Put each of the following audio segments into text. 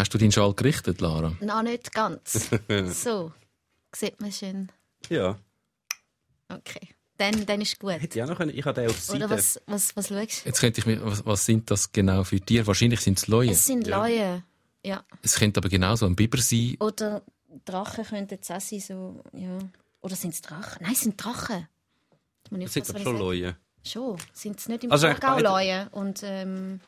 Hast du deinen Schal gerichtet, Lara? Noch nicht ganz. so, sieht man schön. Ja. Okay, dann, dann ist gut. Hätte ich auch noch können. Ich habe den auf die Oder Seite. was, was, was schaust du? Jetzt könnte ich mir, was, was sind das genau für Tiere? Wahrscheinlich sind es Leue. Es sind Ja. Leue. Ja. Es könnte aber genauso ein Biber sein. Oder Drachen könnten es auch sein, so, ja. Oder sind es Drachen? Nein, es sind Drachen. Das sind doch schon was ich Leue. sage. Schon. Sind es nicht im Also also Leue? Und, ähm,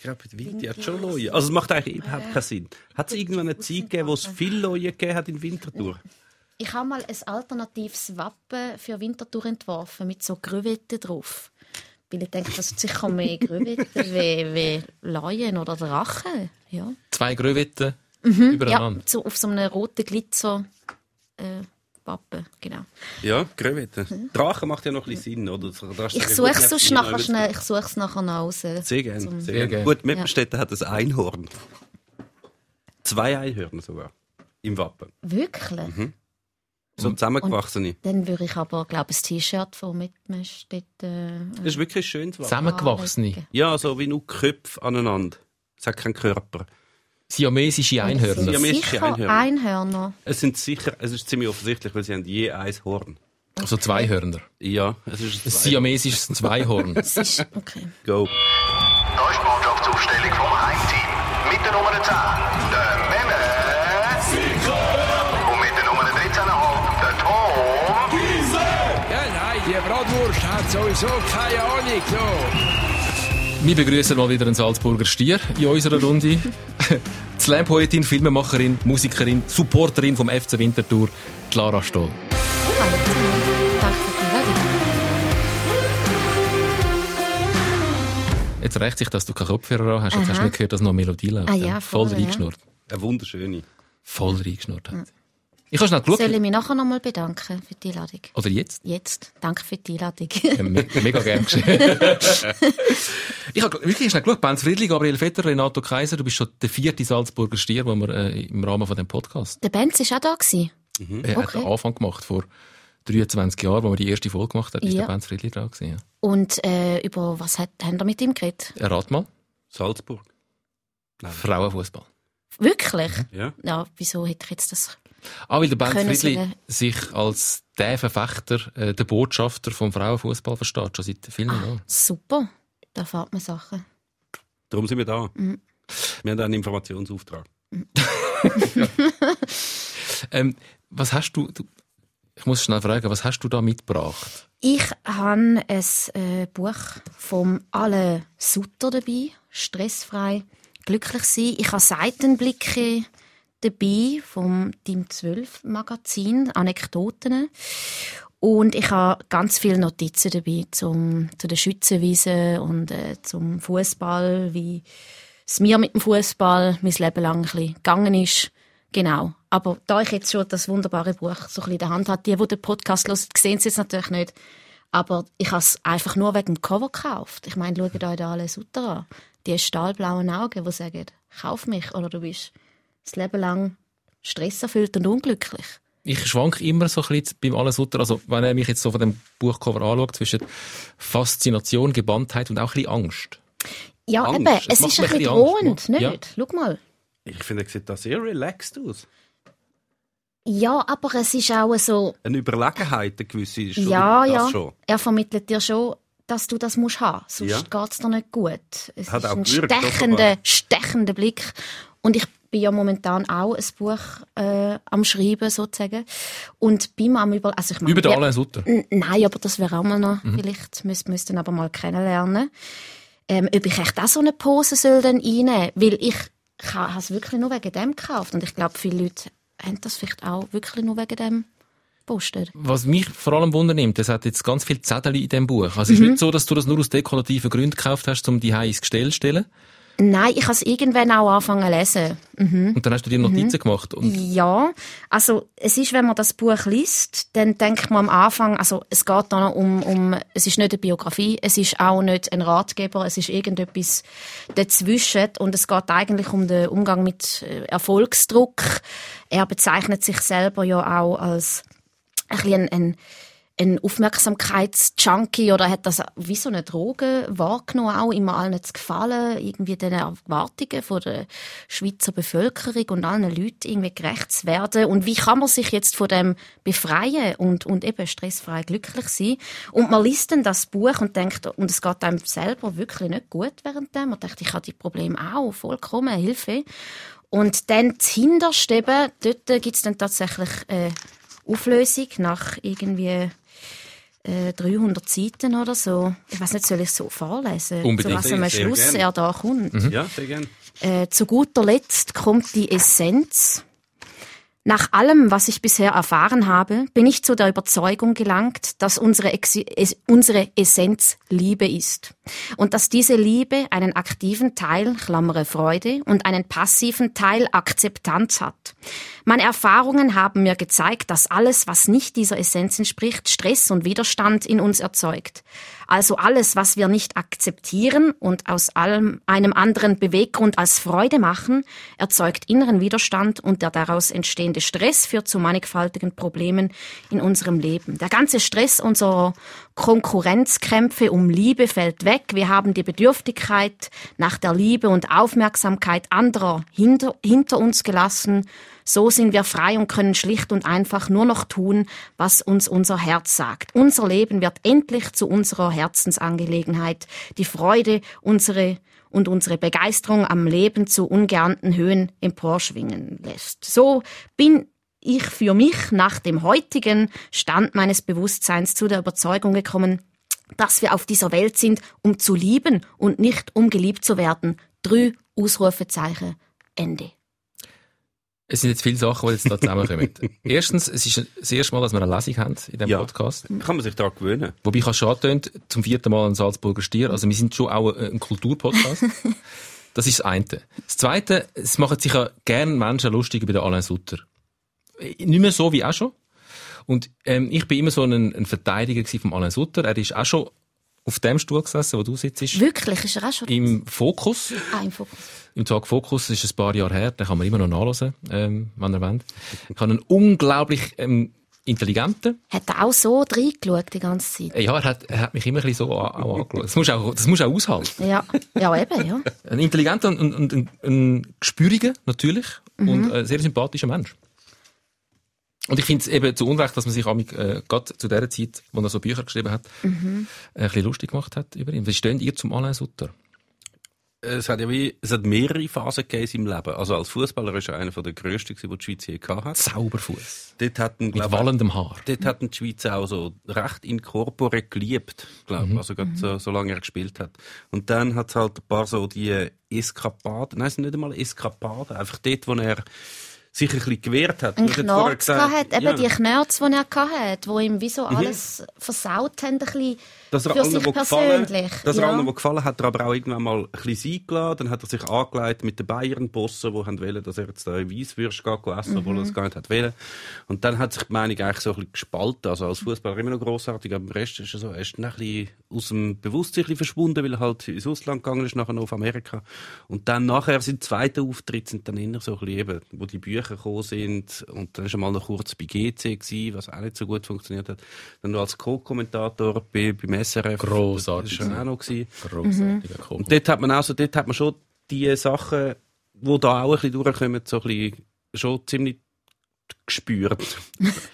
Ich glaube, die Winti hat schon Leue. Also es macht eigentlich überhaupt keinen Sinn. Hat es irgendwann eine Zeit gegeben, wo es viele Leue gegeben hat in Winterthur? ich habe mal ein alternatives Wappen für Winterthur entworfen, mit so Grüwetten drauf. Weil ich denke, das hat sicher mehr Grüwetten wie, wie Leuen oder Drachen. Ja. Zwei Gröwetten Ja, übereinander. so auf so einem roten Glitzer äh, Wappen, genau. Ja, Gröwette. Drachen macht ja noch ein bisschen Sinn, oder? Ich suche es sonst nachher schnell, noch. ich suche es nachher noch raus. Sehr gerne. Sehr Sehr gerne. Gut, Meppenstetten hat ein Einhorn. Zwei Einhörner sogar. Im Wappen. Wirklich? Mhm. So zusammengewachsene. Dann würde ich aber, glaube ich, ein T-Shirt von mitmischen äh, Das ist wirklich schön. Zusammengewachsene. Ja, so wie nur Köpfe aneinander. Es hat keinen Körper. Siamesische Einhörner. Siamesische Sicher Einhörner. Einhörner. Es sind sicher, es ist ziemlich offensichtlich, weil sie haben je ein Horn. Also Zweihörner. Ja, es ist Ein Zwei- siamesisches Zweihorn. Okay. Go. Da ist die Mannschaftsaufstellung vom Heimteam. Mit der Nummer 10, der Memme. Und mit der Nummer 13,5, der Tom. Ja, nein, die Bratwurst hat sowieso keine Ahnung. So. Wir begrüßen mal wieder einen Salzburger Stier in unserer Runde. Die Slam-Poetin, Filmemacherin, Musikerin, Supporterin vom FC Winterthur, die Lara Stoll. Jetzt rächt sich, dass du keinen Kopfhörer hast. Jetzt hast du nicht gehört, dass noch eine Melodie läuft. Ah ja, voll voll, ja. reingeschnurrt. Eine wunderschöne. Voll reingeschnurrt hat. Ich habe schnell Soll geschaut. ich mich nachher noch mal bedanken für die Einladung? Oder jetzt? Jetzt. Danke für die Einladung. Ja, me mega gern geschehen. ich habe wirklich schnell geschaut. Benz Friedli, Gabriel Vetter, Renato Kaiser. Du bist schon der vierte Salzburger Stier, den wir äh, im Rahmen von dem Podcast Der Benz war auch da. Gewesen. Er hat Okay. den Anfang gemacht vor 23 Jahren, wo wir die erste Folge gemacht haben, ist Ja. der Benz Friedli da gewesen. Ja. Und äh, über was hat, haben wir mit ihm geredet? Äh, Rat mal. Salzburg. Frauenfußball. Wirklich? Ja. Ja, wieso hätte ich jetzt das... Ah, weil der Sie Friedli sich als der Verfechter, äh, der Botschafter vom Frauenfußball versteht, schon seit vielen Ah, Jahren. super. Da erfahrt man Sachen. Darum sind wir da. Mhm. Wir haben einen Informationsauftrag. Ähm, was hast du, du, ich muss schnell fragen, was hast du da mitgebracht? Ich habe ein äh, Buch vom Alle Sutter dabei, stressfrei, glücklich sein. Ich habe Seitenblicke dabei vom Team 12 Magazin, Anekdoten. Und ich habe ganz viele Notizen dabei zum, zu den Schützenwiesen und äh, zum Fußball, wie es mir mit dem Fußball mein Leben lang ein bisschen gegangen ist. Genau. Aber da ich jetzt schon das wunderbare Buch so ein bisschen in der Hand habe, die, die den Podcast hören, sehen es jetzt natürlich nicht. Aber ich habe es einfach nur wegen dem Cover gekauft. Ich meine, schaut euch da alle Sutter an. Die stahlblauen Augen, die sagen, kauf mich oder du bist das Leben lang stresserfüllt und unglücklich. Ich schwank immer so ein bisschen beim Alles Sutter, also wenn er mich jetzt so von dem Buchcover anschaut, zwischen Faszination, Gebanntheit und auch ein bisschen Angst. Ja, Angst. eben, es ist ein bisschen drohend, nicht? ja. Schau mal. Ich finde, er sieht da sehr relaxed aus. Ja, aber es ist auch so, Eine Überlegenheit, eine gewisse ist ja, das ja, schon. er vermittelt dir schon, dass du das musst haben, sonst Ja. geht's dir nicht gut. Es Hat ist auch ein gewirkt, stechender, stechender Blick. Und ich bin ja momentan auch ein Buch äh, am Schreiben, sozusagen. Und bin am über... Also ich meine, Über den Alain Sutter. Nein, aber das wäre auch mal noch, Mhm. vielleicht müsst müssten aber mal kennenlernen. Ähm, ob ich echt auch so eine Pose soll dann reinnehmen? Weil ich, habe es wirklich nur wegen dem gekauft. Und ich glaube, viele Leute haben das vielleicht auch wirklich nur wegen dem Poster. Was mich vor allem wundernimmt, es hat jetzt ganz viel Zettel in dem Buch. Also es Mhm. ist nicht so, dass du das nur aus dekorativen Gründen gekauft hast, um die ins Gestell zu stellen. Nein, ich habe es irgendwann auch angefangen zu lesen. Und dann hast du dir Notizen Mhm. gemacht. Ja, also es ist, wenn man das Buch liest, dann denkt man am Anfang, also es geht da noch um, um, es ist nicht eine Biografie, es ist auch nicht ein Ratgeber, es ist irgendetwas dazwischen und es geht eigentlich um den Umgang mit äh, Erfolgsdruck. Er bezeichnet sich selber ja auch als ein, bisschen ein, ein ein Aufmerksamkeitsjunkie oder hat das wie so eine Droge wahrgenommen, auch immer allen zu gefallen, irgendwie den Erwartungen von der Schweizer Bevölkerung und allen Leuten irgendwie gerecht zu werden. Und wie kann man sich jetzt von dem befreien und, und eben stressfrei glücklich sein? Und man liest dann das Buch und denkt, und es geht einem selber wirklich nicht gut während dem. Man denkt, ich habe die Probleme auch, vollkommen, Hilfe. Und dann das Hinterste eben, dort gibt's dann tatsächlich äh, Auflösung nach irgendwie äh, 300 Seiten oder so. Ich weiß nicht, soll ich so vorlesen? Unbedingt. Zu was am Schluss er da kommt. Ja, sehr gerne. Äh, zu guter Letzt kommt die Essenz. Nach allem, was ich bisher erfahren habe, bin ich zu der Überzeugung gelangt, dass unsere, Exi es unsere Essenz Liebe ist. Und dass diese Liebe einen aktiven Teil, Klammere Freude, und einen passiven Teil Akzeptanz hat. Meine Erfahrungen haben mir gezeigt, dass alles, was nicht dieser Essenz entspricht, Stress und Widerstand in uns erzeugt. Also alles, was wir nicht akzeptieren und aus allem einem anderen Beweggrund als Freude machen, erzeugt inneren Widerstand und der daraus entstehende Stress führt zu mannigfaltigen Problemen in unserem Leben. Der ganze Stress unserer Konkurrenzkämpfe um Liebe fällt weg. Wir haben die Bedürftigkeit nach der Liebe und Aufmerksamkeit anderer hinter, hinter uns gelassen. So sind wir frei und können schlicht und einfach nur noch tun, was uns unser Herz sagt. Unser Leben wird endlich zu unserer Herzensangelegenheit. Die Freude, unsere und unsere Begeisterung am Leben zu ungeahnten Höhen emporschwingen lässt. So bin ich für mich nach dem heutigen Stand meines Bewusstseins zu der Überzeugung gekommen, dass wir auf dieser Welt sind, um zu lieben und nicht um geliebt zu werden. Drei Ausrufezeichen. Ende. Es sind jetzt viele Sachen, die jetzt da zusammenkommen. Erstens, es ist das erste Mal, dass wir eine Lesung haben in diesem Ja. Podcast. Kann man sich daran gewöhnen. Wobei ich habe schon angetönt, zum vierten Mal ein Salzburger Stier. Also wir sind schon auch ein Kulturpodcast. Das ist das eine. Das zweite, es machen sich ja gerne Menschen lustig über den Alain Sutter. Nicht mehr so wie auch schon. Und ähm, ich bin immer so ein, ein Verteidiger vom Alain Sutter. Er ist auch schon auf dem Stuhl gesessen, wo du sitzt, Wirklich, ist er auch schon im Fokus. Ah, im Fokus. Im Tag Fokus das ist ein paar Jahre her, den kann man immer noch nachlesen, ähm, wenn er will. Ich habe einen unglaublich ähm, intelligenten. Hat er auch so reingeschaut die ganze Zeit? Ja, er hat, er hat mich immer ein bisschen so an, auch angeschaut. Das musst auch, das musst du auch aushalten. Ja, ja eben, ja. Ein intelligenter und, und, und ein, ein gespüriger, natürlich, und ein sehr sympathischer Mensch. Und ich finde es eben zu Unrecht, dass man sich amig, äh, gerade zu der Zeit, wo er so Bücher geschrieben hat, äh, ein bisschen lustig gemacht hat über ihn. Wie steht ihr zum Alain Sutter? Es hat ja wie, es hat mehrere Phasen gegeben in seinem Leben. Also als Fußballer ist er einer der grössten, die die Schweiz je gehabt hat. Zauberfuß. Dort hat ihn, Mit glaub, wallendem Haar. dort hat ihn die Schweiz auch so recht in corpore geliebt, glaube Also gerade so, solange er gespielt hat. Und dann hat es halt ein paar so die Eskapaden, nein, es sind nicht einmal Eskapaden, einfach dort, wo er sich ein bisschen gewehrt hat. Ein vorher Knorz gehabt, eben ja, Mhm. die Knorz, die er gehabt, die ihm wie so alles versaut haben, ein bisschen dass er für sich wo gefallen, persönlich. dass er ja. allen, wo gefallen hat, er aber auch irgendwann mal ein bisschen sein gelassen. Dann hat er sich angelegt mit den Bayern-Bossen, die wollen, dass er jetzt da Weisswürst essen, obwohl er das gar nicht hat wollen. Und dann hat sich die Meinung eigentlich so ein bisschen gespalten. Also als Fußballer immer noch grossartig, aber im Rest ist er so, er ist ein bisschen aus dem Bewusstsein verschwunden, weil er halt ins Ausland gegangen ist, nachher noch auf Amerika. Und dann nachher, sein zweiter Auftritt sind dann eher so ein bisschen eben, wo die Bücher gekommen sind. Und dann ist er mal noch kurz bei GC gewesen, was auch nicht so gut funktioniert hat. Dann noch als Co-Kommentator bei, beim SRF. Grossartig Das war auch noch. Gewesen. Grossartiger mhm. Und dort hat man auch so, dort hat man schon die Sachen, die da auch ein bisschen durchkommen, so ein bisschen schon ziemlich gespürt.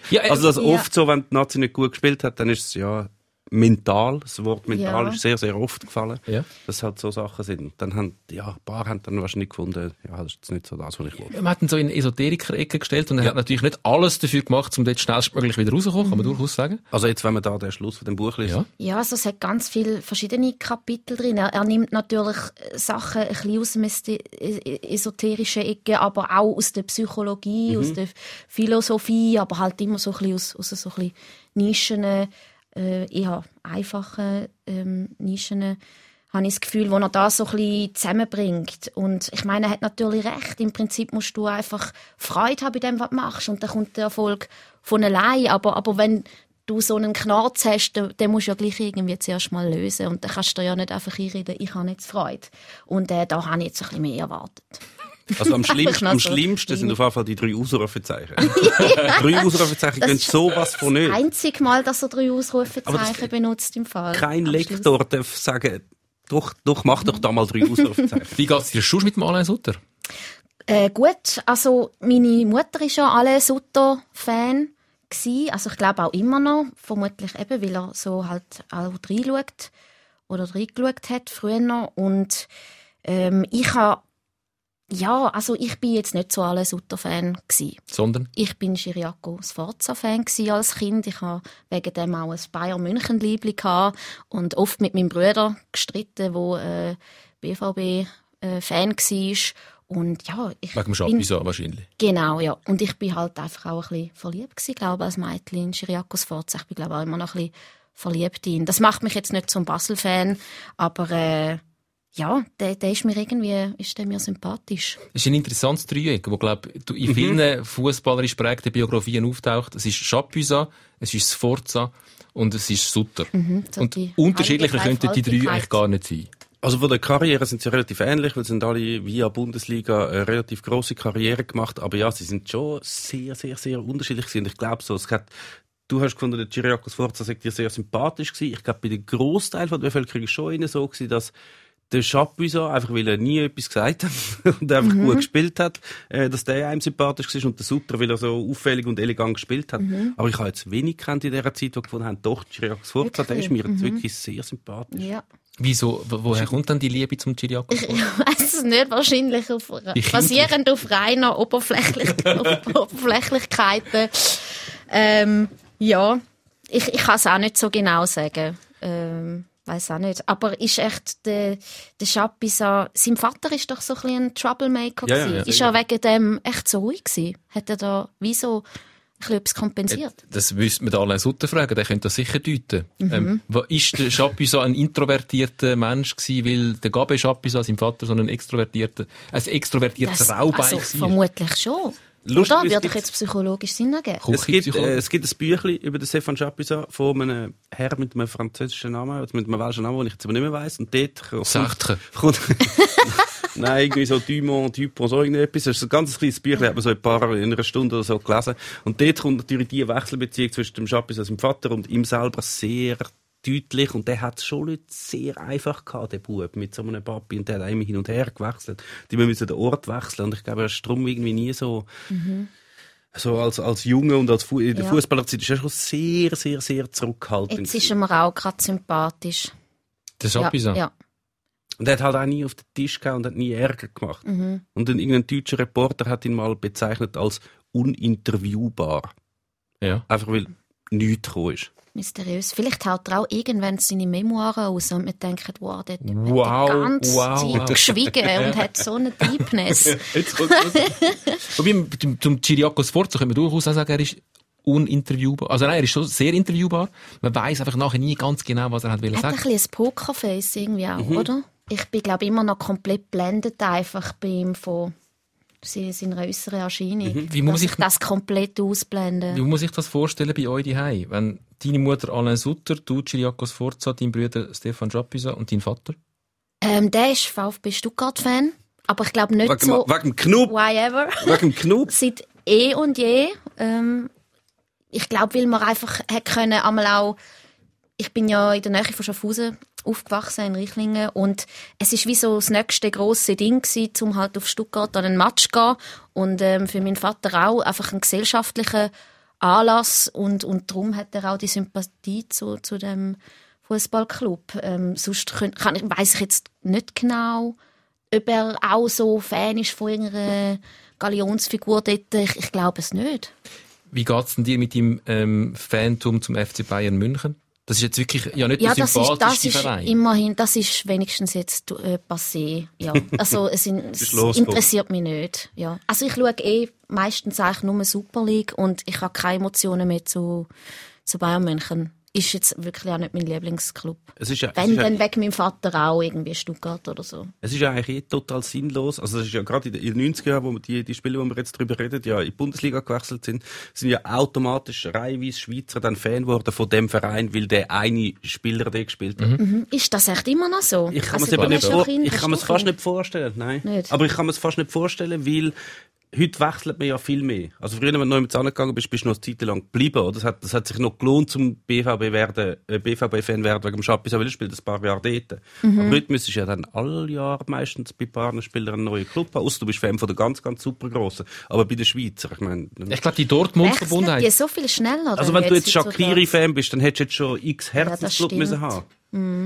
Ja, Also das Ja. oft so, wenn die Nazi nicht gut gespielt hat, dann ist es ja mental. Das Wort mental Ja. ist sehr, sehr oft gefallen. Ja. Dass halt so Sachen sind. Dann haben, ja, ein paar haben dann wahrscheinlich gefunden, ja, das ist nicht so das, was ich will. man hat ihn so in Esoteriker-Ecke gestellt und er Ja. hat natürlich nicht alles dafür gemacht, um dort schnellstmöglich wieder rauszukommen, kann man durchaus sagen. Also jetzt, wenn man da den Schluss von dem Buch liest. Ja. Ja, also es hat ganz viele verschiedene Kapitel drin. Er, er nimmt natürlich äh, Sachen ein bisschen aus Äste- äh, esoterischen Ecke, aber auch aus der Psychologie, aus der Philosophie, aber halt immer so ein bisschen aus, aus so ein bisschen Nischen, äh, eher einfachen ähm, Nischen, habe ich das Gefühl, wo er da so ein bisschen zusammenbringt. Und ich meine, er hat natürlich recht. Im Prinzip musst du einfach Freude haben bei dem, was du machst. Und dann kommt der Erfolg von allein. Aber, aber wenn du so einen Knarz hast, den, musst du ja gleich irgendwie zuerst mal lösen. Und dann kannst du ja nicht einfach einreden, ich habe jetzt Freude. Und äh, da habe ich jetzt ein bisschen mehr erwartet. Also am schlimmsten, am schlimmsten sind auf jeden Fall die drei Ausrufezeichen. drei Ausrufezeichen Das gehen ist sowas von Das nicht. einzige Mal, dass er drei das- Ausrufezeichen benutzt im Fall. Kein. Lektor darf sagen, doch, doch, mach doch da mal drei Ausrufezeichen. Wie geht's dir schon mit dem Alain Sutter? Äh, gut, also meine Mutter ist ja alle Sutter-Fan gsi, also ich glaube auch immer noch, vermutlich eben, weil er so halt auch reinschaut oder reingeschaut hat früher noch. und ähm, ich habe ja, also ich bin jetzt nicht so alle Sutter-Fan. Sondern? Ich bin Chiriaco Sforza-Fan als Kind. Ich habe wegen dem auch ein Bayern München Liebling gehabt und oft mit meinem Bruder gestritten, wo äh, BVB äh, war. Und ja, ich Wegen dem bin, Chapuisat wahrscheinlich. genau, ja. Und ich bin halt einfach auch ein bisschen verliebt gewesen, glaube als Mädchen in Chiriaco Sforza. Ich bin glaube auch immer noch ein bisschen verliebt in ihn. Das macht mich jetzt nicht zum Basel-Fan, aber äh, ja, der, der ist mir irgendwie, ist der mir sympathisch. Das ist ein interessantes Dreieck, wo, glaub, du Mhm. in vielen fußballerisch prägten Biografien auftaucht. Es ist Chapuisat, es ist Sforza und es ist Sutter. Mhm, so und die unterschiedlicher könnten die drei eigentlich gar nicht sein. Also von der Karriere sind sie relativ ähnlich, weil sie sind alle via Bundesliga eine relativ große Karriere gemacht. Aber ja, sie sind schon sehr, sehr, sehr unterschiedlich gewesen. Und ich glaube so, es hat Du hast gefunden, der Chiriakos Forza sei dir sehr sympathisch gewesen. Ich glaube, bei dem Großteil der Bevölkerung ist schon innen so gewesen, dass der Chapuisat, einfach weil er nie etwas gesagt hat und einfach Mhm. gut gespielt hat, äh, dass der einem sympathisch war und der Sutter, weil er so auffällig und elegant gespielt hat. Mhm. Aber ich habe jetzt wenig kennt in dieser Zeit, wo gefunden haben, doch, Chiriakos Forza, der ist mir jetzt wirklich sehr sympathisch. Ja. Wieso, wo- woher kommt dann die Liebe zum Chiriakos? Ich weiß es nicht, wahrscheinlich auf, Die basierend auf reiner Oberflächlich auf Oberflächlichkeiten. Ähm, ja, ich, ich kann es auch nicht so genau sagen. Ähm, weiß auch nicht. Aber ist echt der, der Chapuisat, sein Vater ist doch so ein ein Troublemaker Ja, ja, ja. Ist er wegen dem echt so ruhig gewesen? Hat er da wieso etwas kompensiert? Das müsste man Alain Sutter fragen, der könnte das sicher deuten. Mhm. Ähm, ist der Chapuisat ein introvertierter Mensch gewesen, weil der Gabe Chapuisat, sein Vater, so ein extrovertierter, ein extrovertiertes Das- Raubein also, war? vermutlich schon. Lustig, es Würde ich jetzt psychologisch Sinn ergeben? Es gibt, äh, es gibt ein Büchlein über den Stefan Chapuisat von einem Herr mit einem französischen Namen, also mit einem welschen Namen, den ich jetzt aber nicht mehr weiss. Und dort kommt, Sartre. kommt Nein, irgendwie so Dumont, Dupont, so irgendetwas. Das ist ein ganz kleines Büchlein, hat man so ein paar in einer Stunde oder so gelesen. Und dort kommt natürlich die Wechselbeziehung zwischen dem Chapuisat, seinem Vater und ihm selber sehr deutlich. Und der hat es schon nicht sehr einfach gehabt, der Bub, mit so einem Papi. Und der hat immer hin und her gewechselt. Die müssen den Ort wechseln. Und ich glaube, er ist darum irgendwie nie so, so als, als Junge und als Fu in der Ja. Fußballerzeit ist er schon sehr, sehr, sehr zurückhaltend. Jetzt ist er mir auch gerade sympathisch. Der Ja, Chapuisat. ja. Und er hat halt auch nie auf den Tisch gehauen und hat nie Ärger gemacht. Mhm. Und dann irgendein deutscher Reporter hat ihn mal bezeichnet als uninterviewbar. Ja. Einfach weil nichts gekommen ist. Mysteriös. Vielleicht haut er auch irgendwann seine Memoiren aus und wir denken, wow, der Typ Wow, hat die ganze wow. Zeit geschwiegen und hat so eine Deepness. Wobei, zum, zum Chiriakos Forza können wir durchaus auch sagen, er ist uninterviewbar. Also nein, er ist schon sehr interviewbar. Man weiß einfach nachher nie ganz genau, was er hat wollen Er hat ein sagen. bisschen ein Pokerface irgendwie auch, Mhm. oder? Ich bin, glaube immer noch komplett blendet einfach bei ihm von seiner äußeren Erscheinung. Mhm. Wie muss ich- ich das komplett ausblende. Wie muss sich das vorstellen bei euch daheim? Wenn deine Mutter Alain Sutter, du Chiriakos Forza, dein Bruder Stefan Chapuisat und dein Vater? Ähm, der ist VfB Stuttgart-Fan, aber ich glaube nicht Wegen, so wegen dem Knupp. why ever. Wegen dem Knupp. Seit eh und je. Ähm, ich glaube, weil man einfach hat können, einmal auch, ich bin ja in der Nähe von Schaffhausen aufgewachsen, in Reichlingen, und es ist wie so das nächste grosse Ding gewesen, um halt auf Stuttgart an einen Match zu gehen. Und ähm, für meinen Vater auch einfach ein gesellschaftlicher Anlass und, und darum hat er auch die Sympathie zu, zu dem Fußballclub. Ähm, sonst könnt, kann weiss ich jetzt nicht genau, ob er auch so Fan ist von irgendeiner Galionsfigur dort. Ich, ich glaube es nicht. Wie geht's denn dir mit deinem ähm, Fantum zum FC Bayern München? Das ist jetzt wirklich ja nicht Ja, der das ist, das sympathischste ist Verein. immerhin, das ist wenigstens jetzt äh, passé. Ja. Also es, in, es interessiert mich nicht. Ja. Also ich schaue eh meistens eigentlich nur Super League und ich habe keine Emotionen mehr zu, zu Bayern München. Ist jetzt wirklich auch nicht mein Lieblingsclub. Es ist ja, es Wenn, ist dann wegen meinem Vater auch irgendwie Stuttgart oder so. es ist ja eigentlich eh total sinnlos. Also, es ist ja gerade in den in den 90er Jahren, wo die, die Spiele, wo wir jetzt drüber reden, ja in die Bundesliga gewechselt sind, sind ja automatisch reihenweise Schweizer dann Fan geworden von dem Verein, weil der eine Spieler der gespielt hat. Mhm. Ist das echt immer noch so? Ich kann Also, du mir's fast nicht vorstellen, nein. Nicht? Aber ich kann mir's fast nicht vorstellen, weil heute wechselt man ja viel mehr. Also früher, wenn du neu mit angegangen bist, bist du noch eine Zeit lang geblieben. Oder? Das hat, das hat sich noch gelohnt, zum BVB werden, äh, BVB-Fan werden wegen dem Schappi, weil er spielt ein paar Jahre dort. Mhm. Aber heute müsstest du ja dann alle Jahre meistens bei Partnerspielern einen neuen Club haben. Ausser du bist Fan von der ganz, ganz super grossen. Aber bei den Schweizer, ich meine, Ich glaube, die Dortmund-Verbundenheit. die so viel schneller? also wenn du jetzt? Shakiri-Fan bist, dann hättest du jetzt schon x Herzensclub stimmt. müssen haben.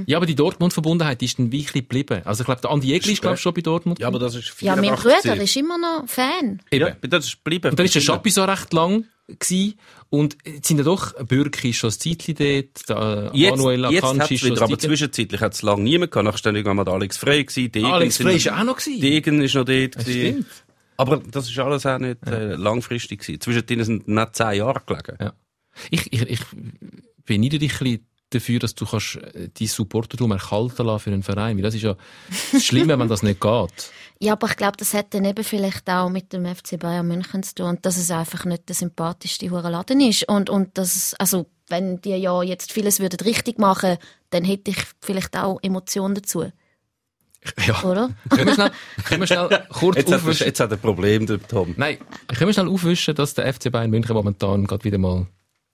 Ja, aber die Dortmund-Verbundenheit ist dann wirklich geblieben. Also ich glaube, der Andi Egli ist, glaube ich, schon bei Dortmund. Ja, aber das ist Ja, mein 84. Bruder ist immer noch Fan. Eben. Ja, das ist geblieben. Und dann ist der Schappi so recht lang gewesen. Und jetzt sind ja doch, Bürki ist schon ein Zeitchen dort, der Jetzt, Manuel jetzt Akanji hat's ist schon wieder, aber zwischenzeitlich hat es lange niemand gehabt. Nachher ist dann irgendwann mal der Alex Frey gewesen. Degen Alex Frey ist auch noch gewesen. Degen ist noch dort gewesen. stimmt. Aber das ist alles auch nicht äh, langfristig gewesen. Zwischen denen sind nicht zehn Jahre gelegen. Ja. Ich, ich, ich beneide dich ein bisschen dafür, dass du kannst äh, dein Supportertum erkalten lassen für einen Verein. Weil das ist ja das Schlimme, wenn das nicht geht. Ja, aber ich glaube, das hat dann eben vielleicht auch mit dem FC Bayern München zu tun und dass es einfach nicht der sympathischste hure Laden ist und und dass es, also wenn die ja jetzt vieles würden richtig machen, dann hätte ich vielleicht auch Emotionen dazu, Ja. oder? Können wir schnell, können wir schnell kurz Jetzt hat, er, aufwischen? jetzt hat er ein Problem, der Tom. Nein, können wir schnell aufwischen, dass der FC Bayern München momentan gerade wieder mal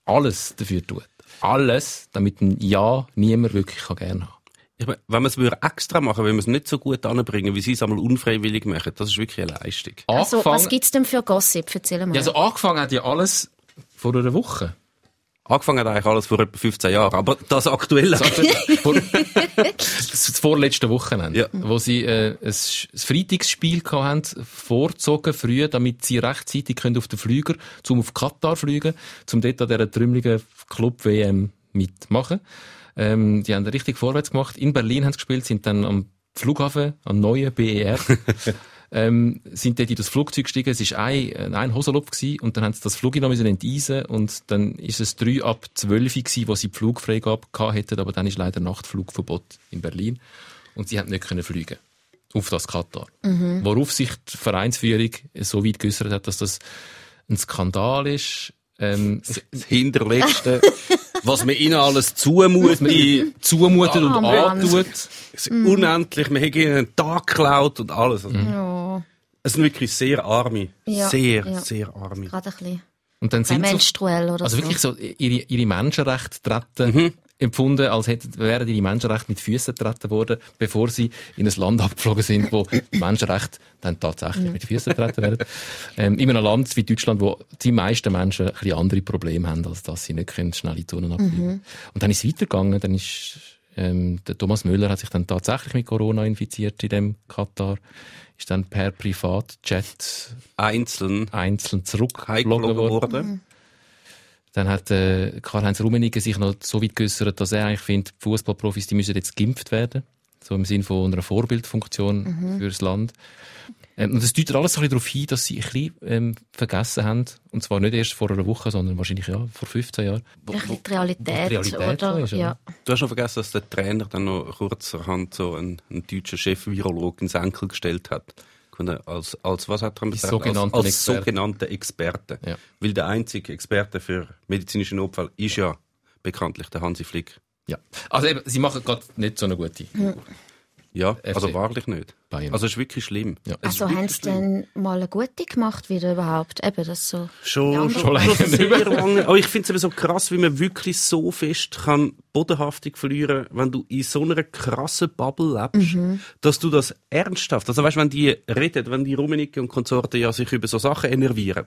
alles dafür tut. Alles, damit ein Ja niemand wirklich kann gerne haben. Ich mein, wenn man es würde extra machen, wenn man es nicht so gut anbringen, wie sie es einmal unfreiwillig machen, das ist wirklich eine Leistung. Also, was Angefangen- gibt's denn für Gossip? Erzähl mal. ja, also angefangen hat ja alles vor einer Woche. Angefangen hat eigentlich alles vor etwa 15 Jahren, aber das Aktuelle. das, vorletzte Wochenende, Ja. wo sie äh, ein, ein Freitagsspiel haben, vorgezogen früh, damit sie rechtzeitig können auf den Flüger zum auf Katar fliegen, zum dort an dieser trümmeligen Club WM mitmachen. Ähm, die haben richtig vorwärts gemacht. In Berlin haben sie gespielt, sind dann am Flughafen, am neuen BER, ähm, sind dort in das Flugzeug gestiegen. Es war ein, ein Hosenlopf gewesen, und dann haben sie das Flug noch enteisen und dann ist es drei ab zwölf gewesen, wo sie die Flugfreigabe gehabt hätten, aber dann ist leider Nachtflugverbot in Berlin und sie haben nicht können fliegen auf das Katar. Worauf sich die Vereinsführung so weit geäußert hat, dass das ein Skandal ist. Ähm, das Hinterletzte, was man ihnen alles zumutet, zumutet und Oh Mann. antut. es ist unendlich, man hat ihnen einen Tag geklaut und alles. Also, ja, Es sind wirklich sehr arme, Ja, sehr, ja. sehr arme. gerade ein bisschen Und dann sind sie menstruell oder Also so. wirklich so ihre, ihre Menschenrechte treten, empfunden, als hätten, wären ihre Menschenrechte mit Füßen treten worden, bevor sie in ein Land abgeflogen sind, wo die Menschenrechte dann tatsächlich mit Füßen treten werden. Ähm, in einem Land wie Deutschland, wo die meisten Menschen ein bisschen andere Probleme haben, als dass sie nicht können schnelle Touren abfliegen Und dann ist es weitergegangen, dann ist, ähm, der Thomas Müller hat sich dann tatsächlich mit Corona infiziert in dem Katar, ist dann per Privatjet Einzeln einzeln zurückgeflogen worden. worden. Dann hat äh, Karl-Heinz Rummenigge sich noch so weit geäussert, dass er eigentlich findet, die Fußballprofis die müssen jetzt geimpft werden. So im Sinn von einer Vorbildfunktion fürs Land. Ähm, und es deutet alles so ein bisschen darauf hin, dass sie ein bisschen ähm, vergessen haben. Und zwar nicht erst vor einer Woche, sondern wahrscheinlich ja, vor 15 Jahren. Wo- ein bisschen wo- die Realität, die Realität oder? ist, ja. ja. Du hast noch vergessen, dass der Trainer dann noch kurzerhand so einen, einen deutschen Chef-Virolog ins Enkel gestellt hat. Als, als was hat er als, als Experten. sogenannte Experte. Ja. Weil der einzige Experte für medizinischen Notfall ist ja bekanntlich der Hansi Flick. Ja. Also eben, sie machen gerade nicht so eine gute. Ja, also FC. wahrlich nicht. Bayern. Also es ist wirklich schlimm. Ja. Also haben sie dann mal eine gute gemacht wieder überhaupt? Eben, das so. Schon, Ja, schon, lange sehr lange. Aber ich finde es eben so krass, wie man wirklich so fest kann Bodenhaftung verlieren, wenn du in so einer krassen Bubble lebst, dass du das ernsthaft, also weißt, wenn die reden, wenn die Rummenigge und Konsorten ja sich über so Sachen enervieren,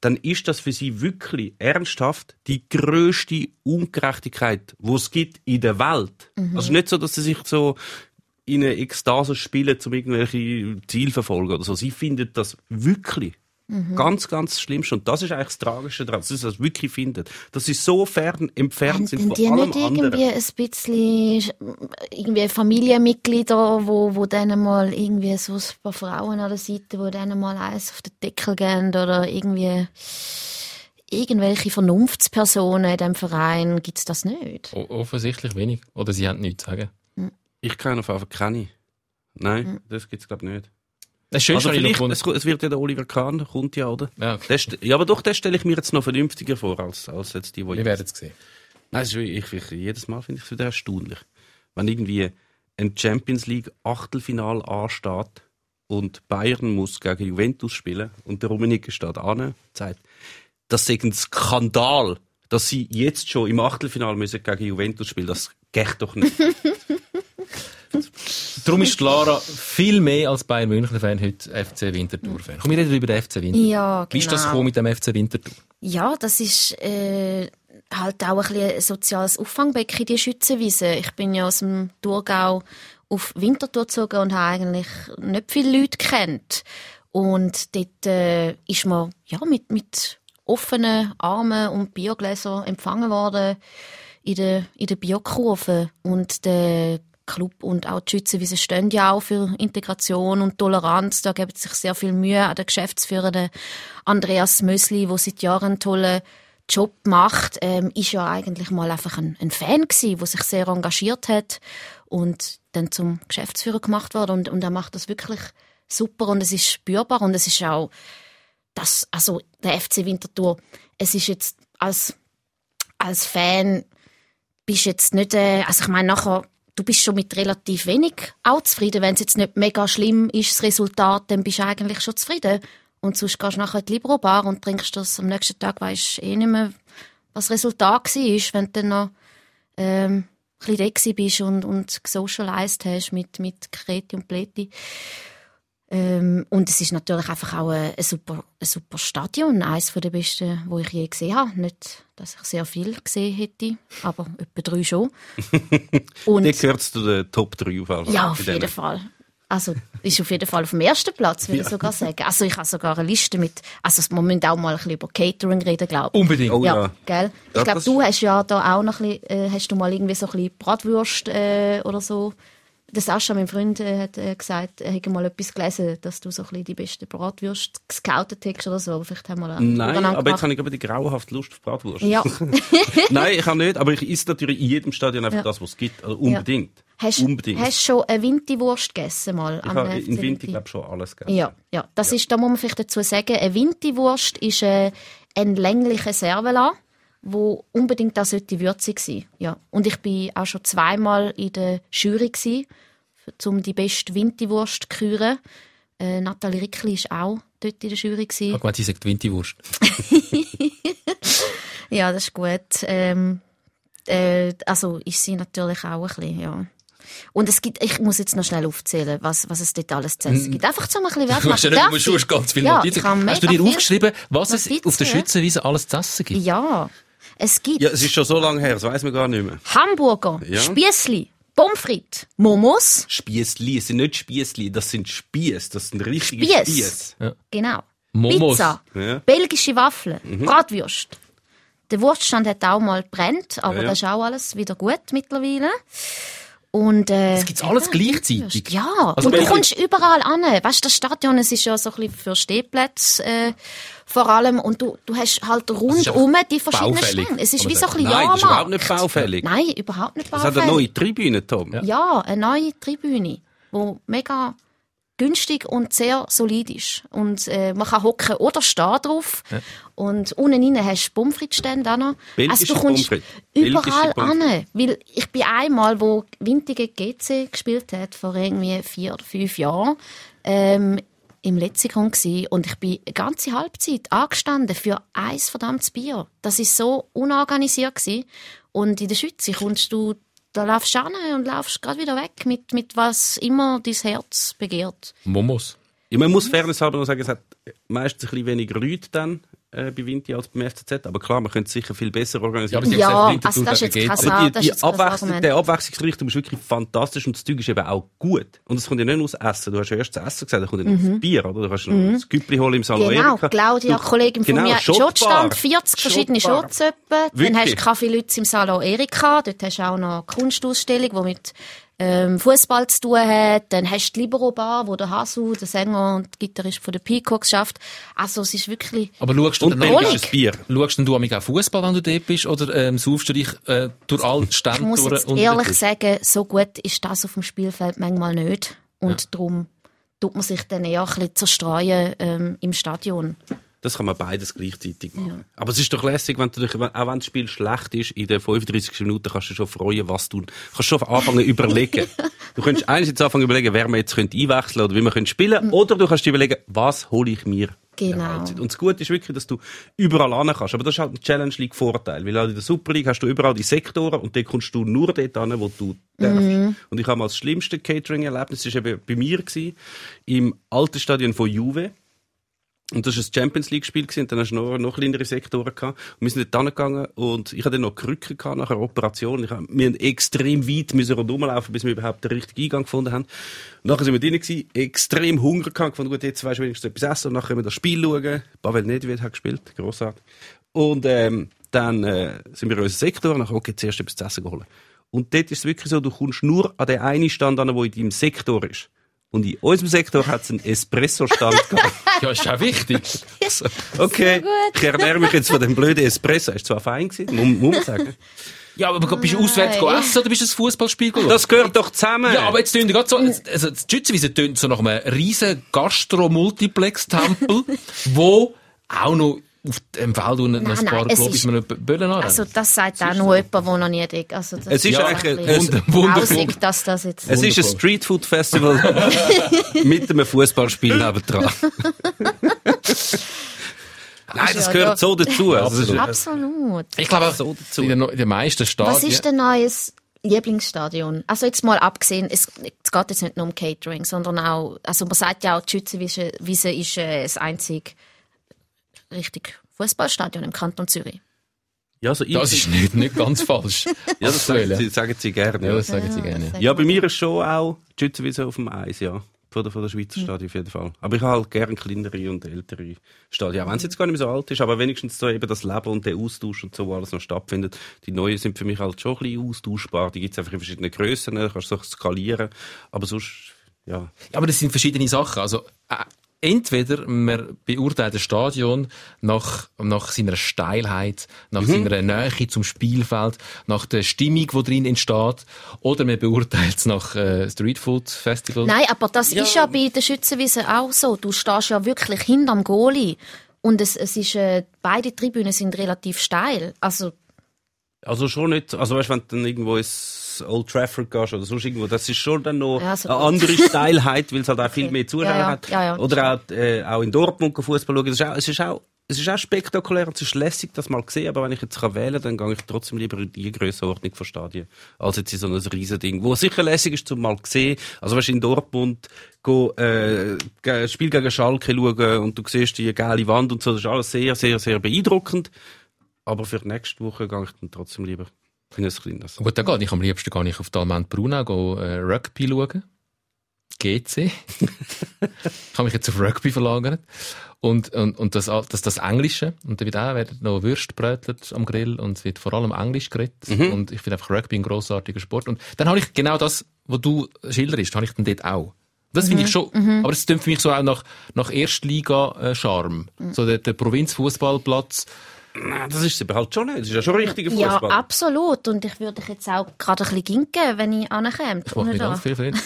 dann ist das für sie wirklich ernsthaft die größte Ungerechtigkeit, wo es gibt in der Welt. Also nicht so, dass sie sich so in eine Ekstase spielen, um irgendwelche Ziele verfolgen oder so. Sie finden das wirklich ganz, ganz schlimm. Und das ist eigentlich das Tragische daran, dass sie das wirklich finden. Dass sie so fern entfernt Haben sind denn von die allem nicht anderen. irgendwie ein bisschen irgendwie Familienmitglieder, wo, wo denen mal irgendwie so ein paar Frauen an der Seite, wo denen mal eins auf den Deckel gehen oder irgendwie irgendwelche Vernunftspersonen in diesem Verein gibt's das nicht. O offensichtlich wenig. Oder sie haben nichts zu sagen. Ich kenne auf jeden Fall keine. Nein, das gibt's glaube ich nicht. Das Schönste Also vielleicht, es, es wird ja der Oliver Kahn, kommt ja, oder? Ja, okay. Der st- ja, aber doch, den stelle ich mir jetzt noch vernünftiger vor, als, als jetzt die, die Wir werden es sehen. Nein, es ist wirklich, ich, ich, jedes Mal finde ich es wieder erstaunlich. Wenn irgendwie ein Champions League Achtelfinal ansteht und Bayern muss gegen Juventus spielen und der Rummenigge steht an und sagt, das ist ein Skandal, dass sie jetzt schon im Achtelfinal müssen gegen Juventus spielen. Das geht doch nicht. Darum ist Lara viel mehr als Bayern München-Fan heute FC Winterthur-Fan. Komm, wir reden über den FC Winterthur. Ja, Wie ist das genau. gekommen mit dem FC Winterthur? Ja, das ist äh, halt auch ein, bisschen ein soziales Auffangbecken, die Schützenwiese. Ich bin ja aus dem Thurgau auf Winterthur gezogen und habe eigentlich nicht viele Leute kennt. Und dort äh, ist man ja, mit, mit offenen Armen und Biergläsern empfangen worden in der, in der Bierkurve. Und der Club und auch die Schützenwiese stehen ja auch für Integration und Toleranz. Da geben sich sehr viel Mühe an der Geschäftsführer der Andreas Mösli, der seit Jahren einen tollen Job macht, ähm, ist ja eigentlich mal einfach ein, ein Fan gewesen, der sich sehr engagiert hat und dann zum Geschäftsführer gemacht wurde und, und er macht das wirklich super und es ist spürbar und es ist auch das, also der FC Winterthur, es ist jetzt als, als Fan bist jetzt nicht, äh, also ich meine nachher, du bist schon mit relativ wenig auch zufrieden. Wenn es jetzt nicht mega schlimm ist, das Resultat, dann bist du eigentlich schon zufrieden. Und sonst gehst du nachher in die Libero-Bar und trinkst das am nächsten Tag, weisst eh nicht mehr, was das Resultat war, wenn du dann noch ähm, ein bisschen bist und, und gesocialized hast mit, mit Kreti und Pleti. Ähm, und es ist natürlich einfach auch ein, ein, super, ein super Stadion, eines der besten, wo ich je gesehen habe. Nicht, dass ich sehr viel gesehen hätte, aber etwa drei schon. Und Der gehört zu den Top 3 auf jeden Fall. ja, auf jeden Fall. Also, ist auf jeden Fall auf dem ersten Platz, würde ich sogar sagen. Also, ich habe sogar eine Liste mit, also, wir müssen auch mal ein bisschen über Catering reden, glaube ich. Unbedingt. Oh ja, ja. gell? Ich Ja, glaube, du hast ja da auch noch ein bisschen, äh, hast du mal irgendwie so ein bisschen Bratwurst äh, oder so. Der Sascha, mein Freund, äh, hat äh, gesagt, er hätte mal etwas gelesen, dass du so ein bisschen die beste Bratwurst gescoutet hättest oder so. Aber vielleicht haben wir Nein, aber jetzt habe ich aber die grauenhafte Lust auf Bratwurst. Ja. Nein, ich habe nicht, aber ich esse natürlich in jedem Stadion einfach Ja. das, was es gibt. Also unbedingt. Hast, unbedingt. hast du schon eine Winti-Wurst gegessen mal? ich habe in Winti? glaube schon alles gegessen. Ja, ja. Das ist, da muss man vielleicht dazu sagen, eine Winti-Wurst ist äh, ein länglicher Servela, wo unbedingt auch sollte würzig sein. Ja. Und ich bin auch schon zweimal in der Jury gsi, um die beste Winti-Wurst zu küren. Äh, Nathalie Rickli ist auch dort in der Jury gsi. Ich gemeint, sie sagt Winterwurst. Ja, das ist gut. Ähm, äh, also ist sie natürlich auch ein bisschen, ja. Und es gibt, ich muss jetzt noch schnell aufzählen, was, was es dort alles zu essen gibt. Einfach zum ein bisschen Wert ja nicht, du musst, ganz viele Ja, Notizen. Hast du dir viel aufgeschrieben, was es Notizen, auf der. Schützenwiese alles zu essen gibt? Ja, es gibt Ja, es ist schon so lange her, das weiß man gar nicht mehr. Hamburger, Ja. Spiessli, Pommes frites, Momos, Spiessli, es sind nicht Spiessli, das sind Spiess, das sind richtige Spiess. Spiess. genau. Momos. Pizza, Ja. belgische Waffeln, Bratwurst. Der Wurststand hat auch mal brennt, aber Ja, ja. das ist auch alles wieder gut mittlerweile. Und, äh, Das gibt's alles ja, gleichzeitig? Ja, Also und du kommst überall an. Weißt du, das Stadion, es ist ja so ein bisschen für Stehplätze, äh, vor allem. Und du, du hast halt rundum die verschiedenen baufällig. Es ist wie so ein bisschen Nein, das ist überhaupt nicht baufällig. Nein, überhaupt nicht Es baufällig. hat eine neue Tribüne, Tom. Ja, eine neue Tribüne, die mega günstig und sehr solid ist. Und äh, man kann hocken oder stehen drauf. Und unten rein hast du Pommes frites-Stände auch noch. Belgische also du kommst. Belgische überall an. Weil ich bin einmal, wo Wintige GC gespielt hat, vor irgendwie vier oder fünf Jahren, ähm, im Lexikon gsi und ich bin eine ganze Halbzeit angestanden für ein verdammtes Bier. Das ist so unorganisiert gsi. Und in der Schweiz kommst du, da laufst du an und laufst gerade wieder weg mit, mit was immer dein Herz begehrt. Momos. Ja, man muss fairness halber noch sagen, es hat meistens ein bisschen weniger Leute dann äh, bei Vinti als beim FCZ, aber klar, man könnte es sicher viel besser organisieren. aber sie Ja, gesagt, also das ist jetzt kein Aber die, ist die Abwechslung, der Abwechslungsreichtum ist wirklich fantastisch und das Zeug ist eben auch gut. Und es kommt ja nicht nur aus Essen. Du hast ja erst das Essen gesagt, da kommt ja noch das Bier, oder? Du kannst noch das Güppli holen im Salon Mhm. Genau. Claudia, Du- Kollegin von genau, mir, Shotbar. Shotstand, 40 verschiedene etwa. Dann hast du Kaffee Lütz im Salon Erika, dort hast du auch noch eine Kunstausstellung, die mit ähm, Fußball zu tun hat. Dann hast du die Libero Bar, wo der Hasu, der Sänger und Gitarrist von den Peacocks schafft. Also es ist wirklich Aber schaust du dann auch- belgisches Bier. Schaust du auch Fußball, wenn du dort bist, oder ähm, saufst du dich äh, durch alle Stände Ich muss jetzt ehrlich sagen, so gut ist das auf dem Spielfeld manchmal nicht. Und darum tut man sich dann eher ein bisschen zerstreuen ähm, im Stadion. Das kann man beides gleichzeitig machen. Aber es ist doch lässig, wenn du dich, auch wenn das Spiel schlecht ist, in den 35 Minuten kannst du schon freuen, was du, kannst schon anfangen überlegen. Du kannst einerseits anfangen überlegen, wer man jetzt könnte einwechseln oder wie man könnte spielen, oder du kannst dir überlegen, was hole ich mir Genau. Und das Gute ist wirklich, dass du überall hin kannst. Aber das ist halt ein Challenge League Vorteil. Weil in der Super League hast du überall die Sektoren und dort kommst du nur dort hin, wo du darfst. Und ich habe mal das schlimmste Catering-Erlebnis, das war eben bei mir, gewesen, im alten Stadion von Juve. Und das war ein Champions League-Spiel gewesen, und dann hast du noch, noch kleinere Sektoren gehabt. Und wir sind dort hingegangen und ich hatte dann noch Krücken gehabt nach einer Operation. Ich hab, wir haben extrem weit müssen rundumlaufen, bis wir überhaupt den richtigen Eingang gefunden haben. Und nachher sind wir drinnen gewesen, extrem Hunger gehabt, gefunden, gut, jetzt weisst du wenigstens etwas essen und nachher können wir das Spiel schauen. Pavel Nedved hat gespielt, grossartig. Und, ähm, dann, äh, sind wir in unserem Sektor, nachher, okay, zuerst etwas zu essen geholt. Und dort ist es wirklich so, du kommst nur an den einen Stand an, der in deinem Sektor ist. Und in unserem Sektor hat es einen Espresso-Stand gehabt. Ja, ist auch wichtig. Okay, gut. ich ernähre mich jetzt von dem blöden Espresso. Ist zwar fein gewesen, muss, man sagen. Ja, aber bist du auswärts Nein. essen oder bist du ein Fußballspiel? Das gehört doch zusammen. Ja, aber jetzt tönt gerade so, also das Schützenwiese tönt so nach einem riesen Gastro-Multiplex-Tempel, wo auch noch auf dem Feld unten noch ein paar, glaube ich, ist- mal Böllen an. Also das sagt auch nur jemand, der noch nie dort... Also das Es ist Ja, eigentlich ein wundervoll. dass das jetzt... es ist ein. Streetfood-Festival mit einem Fußballspiel nebendran. Nein, das ja gehört so dazu. Ist, Absolut. ich glaube auch so dazu. in den, meisten Stadien. Was ist dein neues Lieblingsstadion? Also jetzt mal abgesehen, es, es geht jetzt nicht nur um Catering, sondern auch, also man sagt ja auch, die Schützenwiese Wiese ist äh, das einzige richtig Fußballstadion im Kanton Zürich. ja, also ich, Das ist nicht, nicht ganz falsch. ja, das sagen sie, sagen sie gerne. Ja, Ja, das sagen sie gerne. ja, bei mir ist schon auch die Schützenwiese auf dem Eis, ja. Von der, von der Hm. Schweizer Stadien auf jeden Fall. Aber ich habe halt gerne kleinere und ältere Stadien. Auch wenn es jetzt gar nicht mehr so alt ist, aber wenigstens so eben das Leben und der Austausch und so, wo alles noch stattfindet. Die neuen sind für mich halt schon ein bisschen austauschbar. Die gibt es einfach in verschiedenen Grössen, da kannst du so skalieren. Aber sonst, ja. Ja, aber das sind verschiedene Sachen. Also, äh, entweder man beurteilt das Stadion nach, nach seiner Steilheit, nach seiner Nähe zum Spielfeld, nach der Stimmung, die drin entsteht, oder man beurteilt es nach äh, Street Food Festival. Nein, aber das ist ja bei der Schützenwiese auch so. Du stehst ja wirklich hinterm Goalie. Und es, es ist, äh, beide Tribünen sind relativ steil. Also, Also schon nicht, also weißt, wenn du dann irgendwo ins Old Trafford gehst oder sonst irgendwo, das ist schon dann noch Ja, so eine andere Steilheit, weil es halt auch viel Okay. mehr Zuschauer Ja, ja. hat. Oder auch, äh, auch in Dortmund Fußball schauen. Das ist auch, es ist auch, es ist auch spektakulär und es ist lässig, das mal zu sehen, aber wenn ich jetzt kann wählen kann, dann gehe ich trotzdem lieber in die Grössenordnung von Stadien, als jetzt in so ein Riesending, wo sicher lässig ist, zum mal zu sehen. Also weißt, in Dortmund go, äh, Spiel gegen Schalke schauen und du siehst die geile Wand und so, das ist alles sehr, sehr, sehr beeindruckend. Aber für nächste Woche gehe ich dann trotzdem lieber in ein kleines. Gut, dann geht. Ich am liebsten gar nicht auf Almend Brunau go, äh, Rugby schauen. GC. ich habe mich jetzt auf Rugby verlagert. Und, und, und das, das, das Englische. Und da wird auch werden noch Würst brötelt am Grill und es wird vor allem Englisch geredet. Und ich finde einfach Rugby ein grossartiger Sport. Und dann habe ich genau das, was du schilderst, habe ich dann dort auch. Das finde ich schon, aber es klingt für mich so auch nach, nach Erstliga-Charme. So der, der Provinzfußballplatz. Nein, das ist es aber halt schon nicht. Das ist ja schon richtiger ja, Fußball. absolut. Und ich würde dich jetzt auch gerade ein bisschen ginken, wenn ich ankomme. Ich mache ganz viel Frieden.